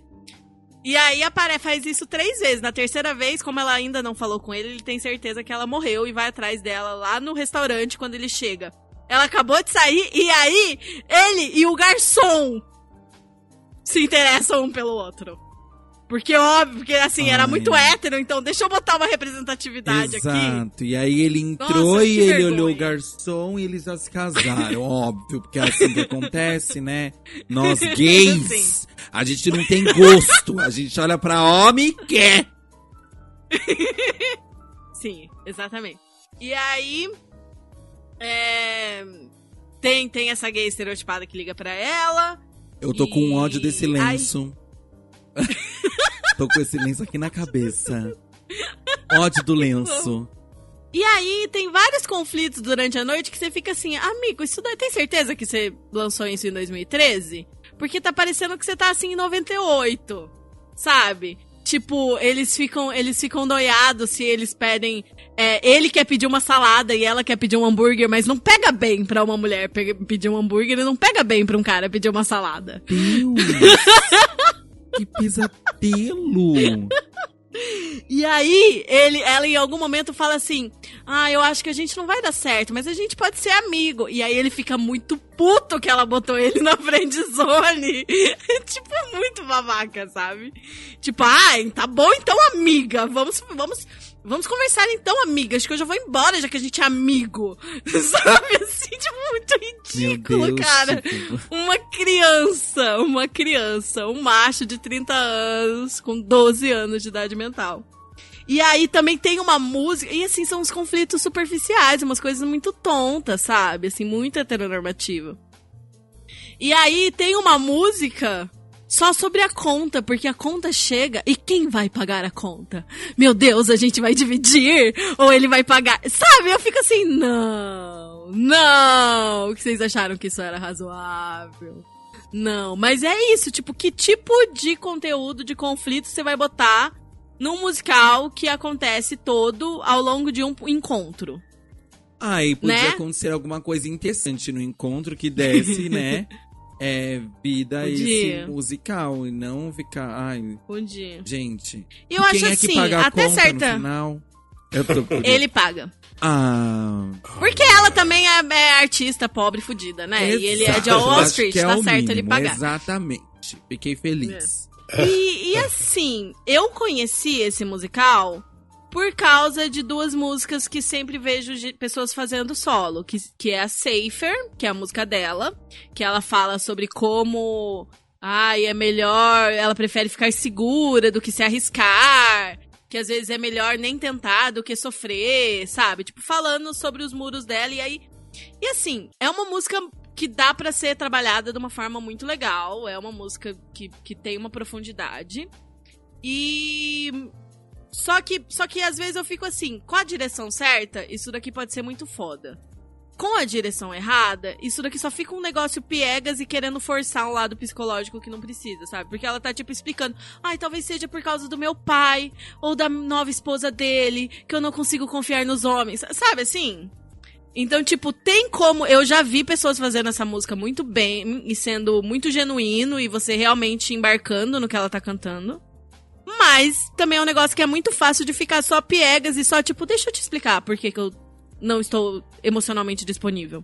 E aí aparece, faz isso três vezes. Na terceira vez, como ela ainda não falou com ele, ele tem certeza que ela morreu e vai atrás dela lá no restaurante quando ele chega. Ela acabou de sair e aí ele e o garçom se interessam um pelo outro. Porque, óbvio, porque assim, era muito hétero, então deixa eu botar uma representatividade
Exato.
aqui.
Exato. E aí ele entrou
Nossa,
e ele
vergonha.
olhou o garçom e eles já se casaram. (laughs) óbvio, porque é assim que acontece, né? Nós gays, a gente não tem gosto. A gente olha pra homem e quer. (laughs)
Sim, exatamente. E aí. É, tem, tem essa gay estereotipada que liga pra ela.
Eu tô com
E-
ódio desse lenço. (laughs) tô com esse lenço aqui na cabeça. Ódio do lenço.
E aí tem vários conflitos durante a noite que você fica assim, amigo, isso daí tem certeza que você lançou isso em 2013? Porque tá parecendo que você tá assim em 98, sabe? Tipo, eles ficam, eles ficam noiados se eles pedem. é, ele quer pedir uma salada e ela quer pedir um hambúrguer, mas não pega bem pra uma mulher pe- pedir um hambúrguer e não pega bem pra um cara pedir uma salada.
Deus! (laughs) que pesadelo!
E aí, ele, ela em algum momento fala assim: Ah, eu acho que a gente não vai dar certo, mas a gente pode ser amigo. E aí ele fica muito puto que ela botou ele na friend zone. (laughs) tipo, muito babaca, sabe? Tipo, ai, tá bom então, amiga. Vamos, vamos, vamos conversar então, amiga. Acho que eu já vou embora, já que a gente é amigo. (laughs) (laughs) Sabe assim, tipo, muito ridículo,
Deus,
cara.
tipo,
Uma criança, uma criança, um macho de 30 anos, com 12 anos de idade mental. E aí também tem uma música, e assim, são uns conflitos superficiais, umas coisas muito tontas, sabe? Assim, muito heteronormativa. E aí tem uma música só sobre a conta, porque a conta chega e quem vai pagar a conta? Meu Deus, a gente vai dividir? Ou ele vai pagar? Sabe? Eu fico assim, não, não. O que vocês acharam que isso era razoável? Não, mas é isso, tipo, que tipo de conteúdo, de conflito você vai botar num musical que acontece todo ao longo de um encontro?
Aí podia
Né?
acontecer alguma coisa interessante no encontro que desse, (laughs) né? É, vida a esse musical e não ficar. Ai,
dia.
gente.
E eu
e
acho
é
assim,
que paga a
até
conta
certa.
no final? Eu tô por... (laughs)
Ele paga.
Ah.
Porque ela também é, é artista pobre fudida, né? E ele é de
exato.
Wall Street,
é
tá certo ele pagar.
Exatamente. Fiquei feliz.
E, e assim, eu conheci esse musical por causa de duas músicas que sempre vejo pessoas fazendo solo, que, que é a Safer, que é a música dela, que ela fala sobre como ai, é melhor, ela prefere ficar segura do que se arriscar, que às vezes é melhor nem tentar do que sofrer, sabe? Tipo, falando sobre os muros dela e aí e assim, é uma música que dá pra ser trabalhada de uma forma muito legal. É uma música que, que tem uma profundidade. E. Só que, só que às vezes eu fico assim, com a direção certa, isso daqui pode ser muito foda. Com a direção errada, isso daqui só fica um negócio piegas e querendo forçar um lado psicológico que não precisa, sabe? Porque ela tá, tipo, explicando, ai, talvez seja por causa do meu pai, ou da nova esposa dele, que eu não consigo confiar nos homens. Sabe assim? Então, tipo, tem como. Eu já vi pessoas fazendo essa música muito bem e sendo muito genuíno e você realmente embarcando no que ela tá cantando. Mas também é um negócio que é muito fácil de ficar só piegas e só, tipo, deixa eu te explicar por que, que eu não estou emocionalmente disponível.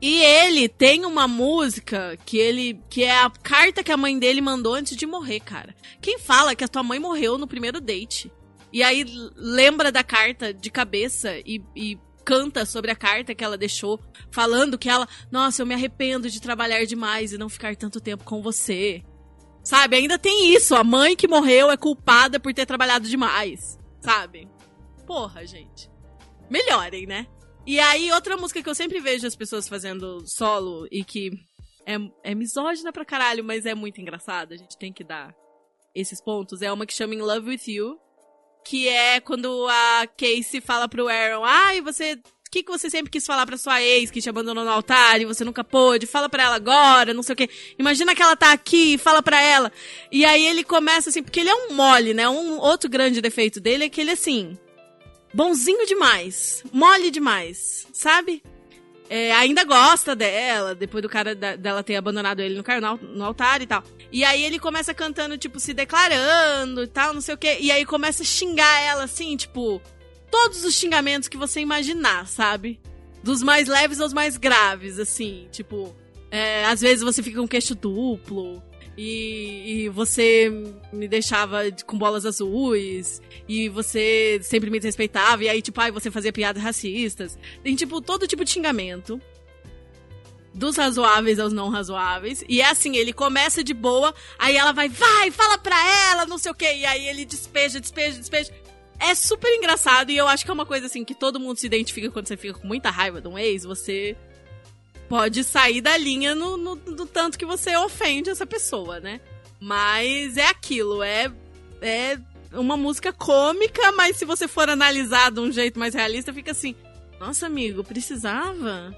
E ele tem uma música que ele. que é a carta que a mãe dele mandou antes de morrer, cara. Quem fala que a tua mãe morreu no primeiro date? E aí lembra da carta de cabeça e, e canta sobre a carta que ela deixou, falando que ela, nossa, eu me arrependo de trabalhar demais e não ficar tanto tempo com você. Sabe? Ainda tem isso, a mãe que morreu é culpada por ter trabalhado demais, sabe? Porra, gente. Melhorem, né? E aí, outra música que eu sempre vejo as pessoas fazendo solo e que é, é misógina pra caralho, mas é muito engraçada, a gente tem que dar esses pontos, é uma que chama In Love With You, que é quando a Casey fala pro Aaron, ai, você. O que, que você sempre quis falar pra sua ex que te abandonou no altar e você nunca pôde? Fala pra ela agora, não sei o quê. Imagina que ela tá aqui, fala pra ela. E aí ele começa assim, porque ele é um mole, né? Um outro grande defeito dele é que ele assim. Bonzinho demais. Mole demais, sabe? É, ainda gosta dela, depois do cara da- dela ter abandonado ele no, car- no, no altar e tal. E aí ele começa cantando, tipo, se declarando e tal, não sei o quê. E aí começa a xingar ela, assim, tipo, todos os xingamentos que você imaginar, sabe? Dos mais leves aos mais graves, assim, tipo, é, às vezes você fica com queixo duplo. E, e, você me deixava com bolas azuis, e você sempre me desrespeitava, e aí, tipo, ai, você fazia piadas racistas. Tem, tipo, todo tipo de xingamento. Dos razoáveis aos não razoáveis. E é assim, ele começa de boa, aí ela vai, vai, fala pra ela, não sei o quê. E aí ele despeja, despeja, despeja. É super engraçado, e eu acho que é uma coisa assim que todo mundo se identifica quando você fica com muita raiva de um ex, você pode sair da linha no, no, no tanto que você ofende essa pessoa, né? Mas é aquilo, é, é uma música cômica, mas se você for analisar de um jeito mais realista, fica assim: nossa, amigo, precisava?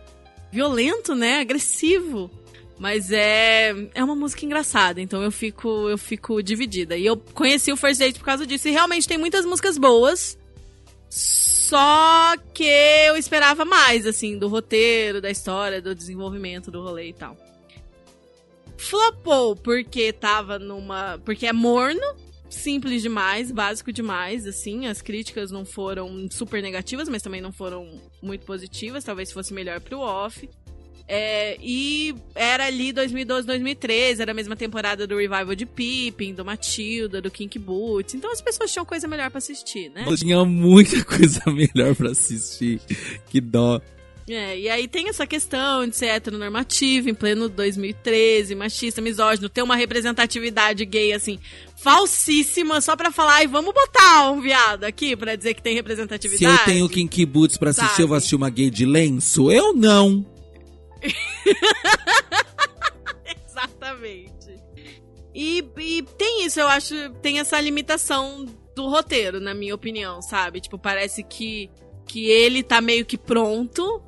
Violento, né? Agressivo. Mas é, é uma música engraçada, então eu fico, eu fico dividida. E eu conheci o First Date por causa disso. E realmente tem muitas músicas boas. Só que eu esperava mais, assim, do roteiro, da história, do desenvolvimento do rolê e tal. Flopou porque tava numa. Porque é morno, simples demais, básico demais, assim. As críticas não foram super negativas, mas também não foram muito positivas. Talvez fosse melhor pro off. É, e era ali 2012, 2013, era a mesma temporada do revival de Pippin, do Matilda, do Kink Boots. Então as pessoas tinham coisa melhor para assistir, né?
Tinha muita (laughs) coisa melhor para assistir. Que dó.
É, e aí tem essa questão de ser heteronormativo em pleno 2013, machista, misógino, ter uma representatividade gay, assim, falsíssima, só pra falar, ai, vamos botar um viado aqui pra dizer que tem representatividade.
Se eu tenho Kinky Boots pra assistir, sabe? eu vou assistir uma gay de lenço? Eu não. (laughs)
Exatamente. E, e tem isso, eu acho, tem essa limitação do roteiro, na minha opinião, sabe? Tipo, parece que, que ele tá meio que pronto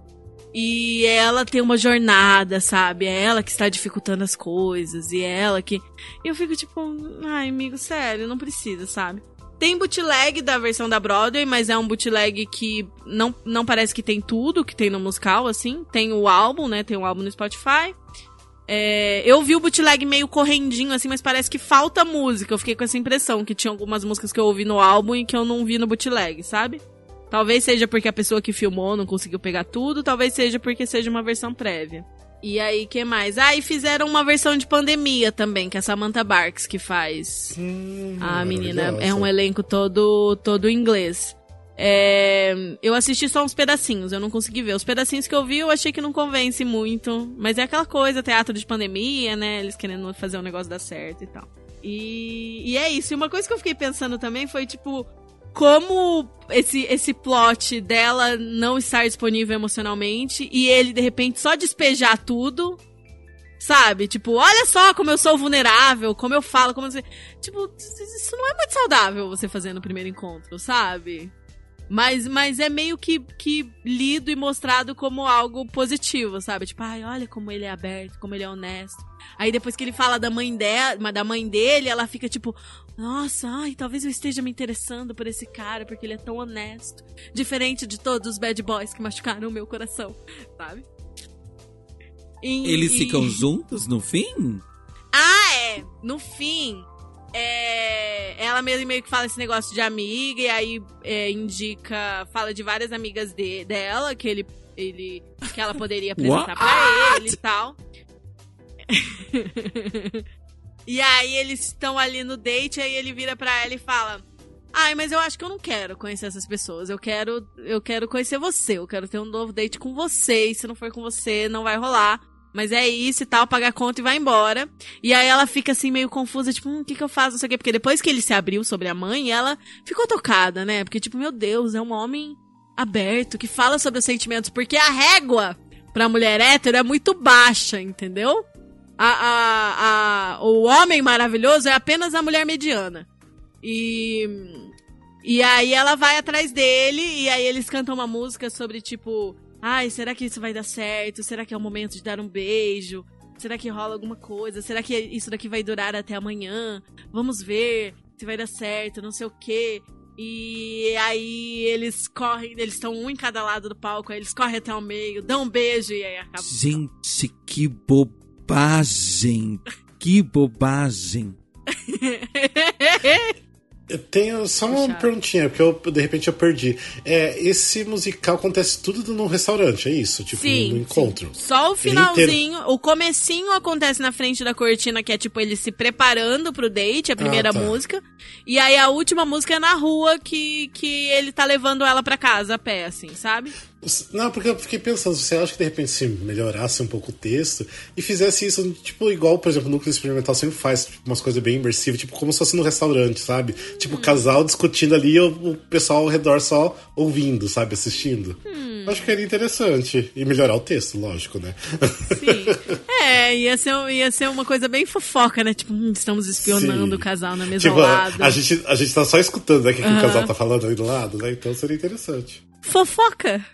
e ela tem uma jornada, sabe? É ela que está dificultando as coisas e é ela que. E eu fico tipo, ai, amigo, sério, não precisa, sabe? Tem bootleg da versão da Broadway, mas é um bootleg que não, não parece que tem tudo que tem no musical, assim. Tem o álbum, né? Tem o álbum no Spotify. É, eu vi o bootleg meio correndinho, assim, mas parece que falta música. Eu fiquei com essa impressão que tinha algumas músicas que eu ouvi no álbum e que eu não vi no bootleg, sabe? Talvez seja porque a pessoa que filmou não conseguiu pegar tudo, talvez seja porque seja uma versão prévia. E aí, que mais? Ah, e fizeram uma versão de pandemia também, que é a Samantha Barks que faz. Hum, a menina é um elenco todo todo inglês. É, eu assisti só uns pedacinhos, eu não consegui ver. Os pedacinhos que eu vi, eu achei que não convence muito. Mas é aquela coisa, teatro de pandemia, né? Eles querendo fazer o um negócio dar certo e tal. E, e é isso. E uma coisa que eu fiquei pensando também foi, tipo, como esse, esse plot dela não estar disponível emocionalmente e ele, de repente, só despejar tudo. Sabe? Tipo, olha só como eu sou vulnerável, como eu falo, como você. Tipo, isso não é muito saudável você fazer no primeiro encontro, sabe? Mas, mas é meio que, que lido e mostrado como algo positivo, sabe? Tipo, ai, olha como ele é aberto, como ele é honesto. Aí depois que ele fala da mãe dela, da mãe dele, ela fica tipo, nossa, ai, talvez eu esteja me interessando por esse cara porque ele é tão honesto. Diferente de todos os bad boys que machucaram o meu coração, sabe?
E, Eles e... ficam juntos no fim?
Ah, é. No fim, é, ela mesmo meio que fala esse negócio de amiga e aí é, indica, fala de várias amigas de, dela que ele, ele que ela poderia (laughs) apresentar para ele e tal. (laughs) e aí eles estão ali no date, aí ele vira pra ela e fala: Ai, mas eu acho que eu não quero conhecer essas pessoas. Eu quero, eu quero conhecer você. Eu quero ter um novo date com você. E se não for com você, não vai rolar. Mas é isso e tal, paga a conta e vai embora. E aí ela fica assim meio confusa, tipo, hum, o que que eu faço, não sei o quê. Porque depois que ele se abriu sobre a mãe, ela ficou tocada, né? Porque, tipo, meu Deus, é um homem aberto, que fala sobre os sentimentos. Porque a régua pra mulher hétero é muito baixa, entendeu? A, a, a, o homem maravilhoso é apenas a mulher mediana. E. E aí ela vai atrás dele, e aí eles cantam uma música sobre, tipo, ai, será que isso vai dar certo? Será que é o momento de dar um beijo? Será que rola alguma coisa? Será que isso daqui vai durar até amanhã? Vamos ver se vai dar certo, não sei o quê. E aí eles correm, eles estão um em cada lado do palco, aí eles correm até o meio, dão um beijo e aí acaba.
Gente, que bobagem! Que bobagem! (laughs)
Eu tenho só uma
Puxado.
perguntinha, porque eu, de repente eu perdi. É, esse musical acontece tudo num restaurante, é isso? Tipo,
Sim,
no encontro.
sim. Só o finalzinho, o comecinho acontece na frente da cortina, que é tipo ele se preparando pro date, a primeira
Ah, tá.
música. E aí a última música é na rua que, que ele tá levando ela pra casa a pé, assim, sabe?
Não, porque eu fiquei pensando, você acha que de repente se melhorasse um pouco o texto e fizesse isso, tipo, igual, por exemplo, o núcleo experimental sempre faz tipo, umas coisas bem imersivas, tipo, como se fosse no restaurante, sabe?
Hum.
Tipo, o casal discutindo ali e o, pessoal ao redor só ouvindo, sabe? Assistindo.
Hum.
Acho que era interessante. E melhorar o texto, lógico, né?
Sim. (laughs) é, ia ser, ia ser uma coisa bem fofoca, né? Tipo, hum, estamos espionando
Sim.
o casal na mesa
tipo,
ao
a,
lado.
a gente, a gente tá só escutando né, o que, que o casal tá falando ali do lado, né? Então seria interessante.
Fofoca!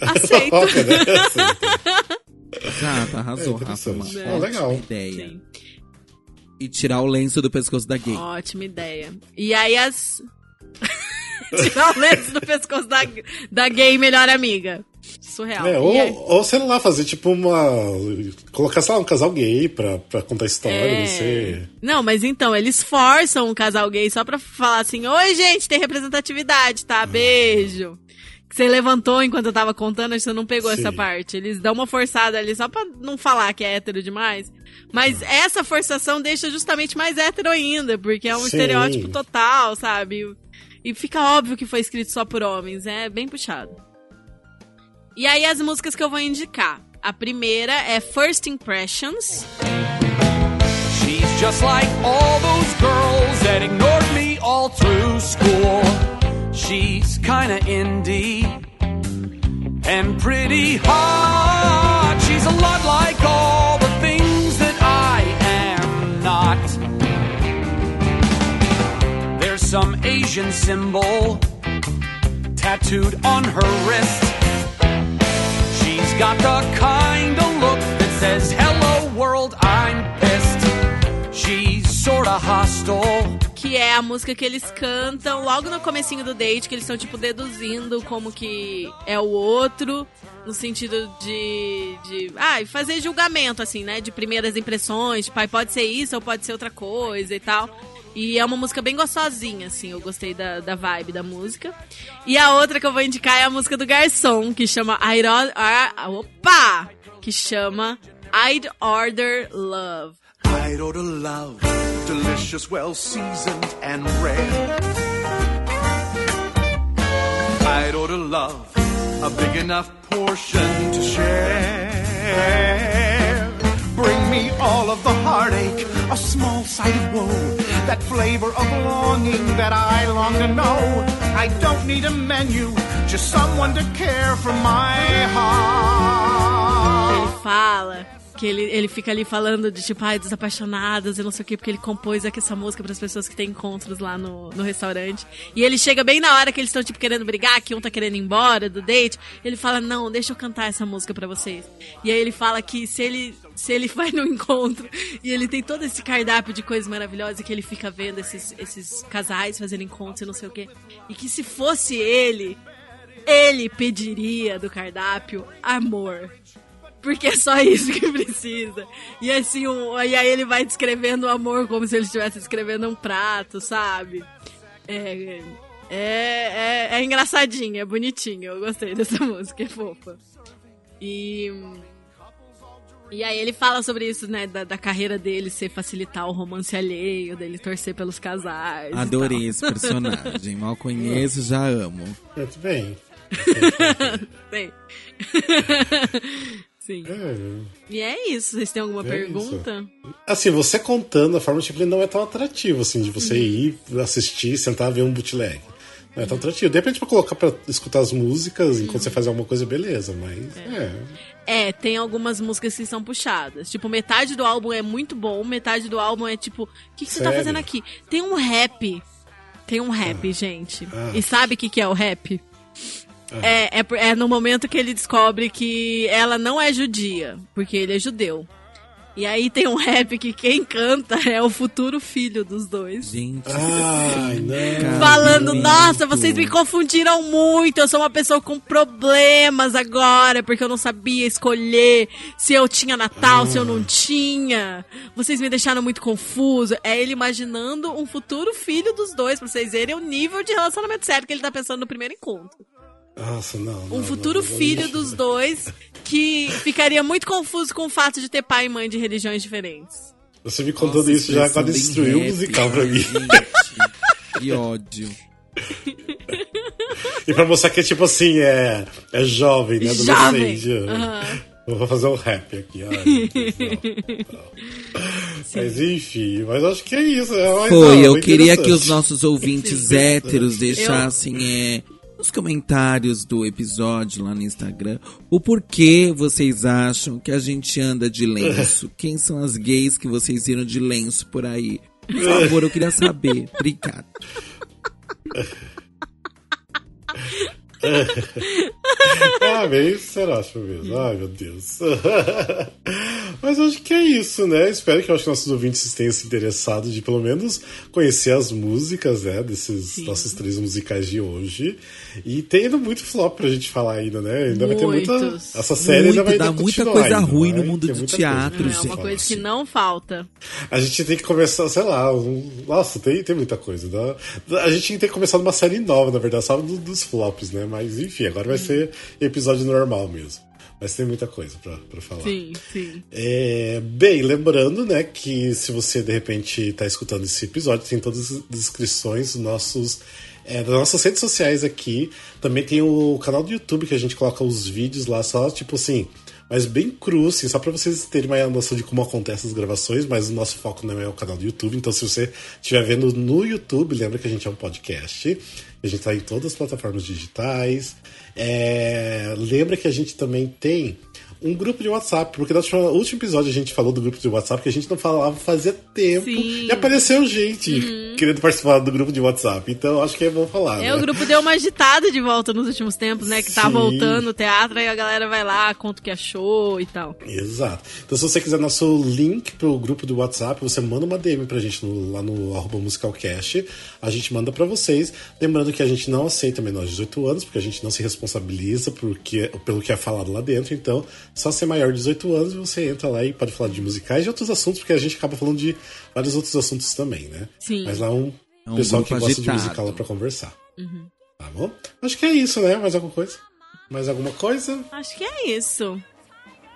Aceito. (laughs)
Fofoca, né? (laughs)
Exato, arrasou,
É
Rafa. Uma.
É.
Legal.
ideia.
Sim.
E tirar o lenço do pescoço da gay.
Ótima ideia. E aí as. (laughs) Tirar o lenço do pescoço da, da gay melhor amiga. Surreal.
É, ou, ou sei lá, fazer tipo uma. Colocar, sei lá, um casal gay pra, pra contar história,
É.
não sei.
Não, mas então, eles forçam um casal gay só pra falar assim: Oi, gente, tem representatividade, tá? Beijo. Que você levantou enquanto eu tava contando, acho que você não pegou
Sim.
essa parte. Eles dão uma forçada ali só pra não falar que é hétero demais. Mas essa forçação deixa justamente mais hétero ainda, porque é um
Sim.
estereótipo total, sabe? E fica óbvio que foi escrito só por homens, é bem puxado. E aí as músicas que eu vou indicar. A primeira é First Impressions.
She's just like all those girls that ignored me all through school. She's kinda indie and pretty hot. She's a lot like all the things that I am not. There's some Asian symbol tattooed on her wrist. She's got the kind of look that says, Hello world, I'm pissed. She's sorta hostile.
Que é a música que eles cantam logo no comecinho do date, que eles estão, tipo, deduzindo como que é o outro, no sentido de. de ah, fazer julgamento, assim, né? De primeiras impressões, tipo, ah, pode ser isso ou pode ser outra coisa e tal. E é uma música bem gostosinha, assim, eu gostei da, da vibe da música. E a outra que eu vou indicar é a música do Garçom, que chama I'd Or- Opa! Que chama I'd Order Love.
I'd order love, delicious, well seasoned and rare. I'd order love, a big enough portion to share. Bring me all of the heartache, a small sight of woe, that flavor of longing that I long to know. I don't need a menu, just someone to care for my heart.
Ele fala que ele, ele fica ali falando de tipo, ai, dos apaixonados e não sei o que, porque ele compôs aqui essa música para as pessoas que têm encontros lá no, no restaurante. E ele chega bem na hora que eles estão, tipo, querendo brigar, que um tá querendo ir embora do date. Ele fala, não, deixa eu cantar essa música para vocês. E aí ele fala que se ele, se ele (laughs) vai no encontro e ele tem todo esse cardápio de coisas maravilhosas que ele fica vendo esses, esses casais fazendo encontros e não sei o que. E que se fosse ele, ele pediria do cardápio amor. Porque é só isso que precisa. E assim, um, e aí ele vai descrevendo o amor como se ele estivesse descrevendo um prato, sabe? É, é, é, é engraçadinho, é bonitinho. Eu gostei dessa (laughs) música, é fofa. E. E aí ele fala sobre isso, né? Da, da carreira dele ser facilitar o romance alheio, dele torcer pelos casais. e
Adorei esse personagem. Mal conheço, já amo.
Muito bem. (laughs)
tal. Sim.
É.
E é isso. Vocês têm alguma
É
pergunta?
Assim, você contando a forma, tipo, não é tão atrativo, assim, de você
Uhum.
ir assistir, sentar ver um bootleg. Não é tão atrativo. De repente, pra colocar pra escutar as músicas enquanto você faz alguma coisa, beleza, mas é.
É, tem algumas músicas que são puxadas. Tipo, metade do álbum é muito bom, metade do álbum é tipo, o que, que você tá fazendo aqui? Tem um rap. Tem um rap, gente.
Ah.
E sabe o que, que é o rap? É, é, é no momento que ele descobre que ela não é judia, porque ele é judeu. E aí tem um rap que quem canta (laughs) é o futuro filho dos dois.
Gente,
Ai, não.
Falando, nossa, vocês me confundiram muito. Eu sou uma pessoa com problemas agora, porque eu não sabia escolher se eu tinha Natal, se eu não tinha. Vocês me deixaram muito confuso. É ele imaginando um futuro filho dos dois, pra vocês verem o nível de relacionamento sério que ele tá pensando no primeiro encontro.
Nossa, não.
Um
não,
futuro
não, não,
filho
não.
dos (laughs) dois que ficaria muito confuso com o fato de ter pai e mãe de religiões diferentes.
Você me contando
Nossa,
isso já agora destruiu o musical pra mim.
gente. Que (laughs) ódio.
E pra mostrar que é tipo assim, é, é jovem, né?
Jovem.
Adolescente. Eu vou fazer um rap aqui. Ai. (laughs) Mas enfim, mas acho que é isso. É
Foi,
não,
eu
bem
queria que os nossos ouvintes héteros deixassem é, nos comentários do episódio lá no Instagram o porquê vocês acham que a gente anda de lenço. (laughs) Quem são as gays que vocês viram de lenço por aí? Por favor, eu queria saber. (laughs) Obrigado. (laughs) (laughs)
Ah, bem serótipo mesmo. Ai, meu Deus. (laughs) Mas acho que é isso, né? Espero que, acho que nossos ouvintes tenham se interessado de pelo menos conhecer as músicas, né? Desses nossos três musicais de hoje. E tem ainda muito flop pra gente falar ainda, né? Ainda vai ter muita.
Muitos.
Essa série ainda
Muito,
vai
dá
ainda
muita coisa
ainda,
ruim
vai
no mundo
ter
do teatro,
coisa pra
É
gente
uma coisa que não falta.
A gente tem que começar, sei lá, um- nossa, tem, tem muita coisa. né? A gente tem que começar uma série nova, na verdade, só do- dos flops, né? Mas enfim, agora vai ser episódio normal mesmo. Mas tem muita coisa pra, pra falar.
Sim, sim.
É, bem, lembrando, né, que se você de repente está escutando esse episódio, tem todas as descrições nossos, é, das nossas redes sociais aqui. Também tem o canal do YouTube que a gente coloca os vídeos lá, só tipo assim, mas bem cru, assim, só para vocês terem uma noção de como acontecem as gravações, mas o nosso foco não é o canal do YouTube, então se você estiver vendo no YouTube, lembra que a gente é um podcast. A gente está em todas as plataformas digitais. É, lembra que a gente também tem um grupo de WhatsApp, porque no último, episódio a gente falou do grupo de WhatsApp que a gente não falava fazia tempo.
Sim.
E apareceu gente querendo participar do grupo de WhatsApp. Então acho que é bom falar.
É,
né?
o grupo deu uma agitada de volta nos últimos tempos, né? Que tá
Sim.
voltando o teatro, aí a galera vai lá, conta o que achou e tal.
Exato. Então, se você quiser nosso link pro grupo do WhatsApp, você manda uma DM pra gente no- lá no arroba musicalcast. A gente manda pra vocês. Lembrando que a gente não aceita menores de 18 anos, porque a gente não se responsabiliza porque, pelo que é falado lá dentro. Então, só ser maior de 18 anos, você entra lá e pode falar de musicais e outros assuntos, porque a gente acaba falando de vários outros assuntos também, né?
Sim.
Mas lá é um,
É um
pessoal que gosta
agitado.
de musical lá pra conversar. Tá bom? Acho que é isso, né? Mais alguma coisa? Mais alguma coisa?
Acho que é isso.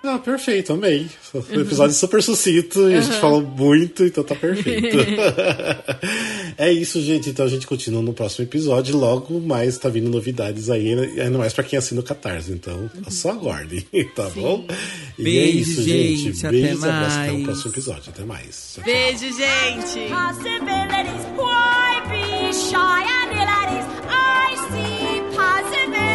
Ah, perfeito, amei. Um episódio super sucinto e a gente falou muito, então tá perfeito. (laughs) é isso, gente. Então a gente continua no próximo episódio. Logo mais tá vindo novidades aí, ainda mais pra quem assina o Catarse. Então, só aguardem, (laughs) tá bom? E é
Beijo,
isso, gente.
gente, até
Beijos e abraços. Até o
mais.
próximo episódio. Até mais. Tchau, tchau.
Beijo, gente!
Possibilities, why be shy and? I see possibilities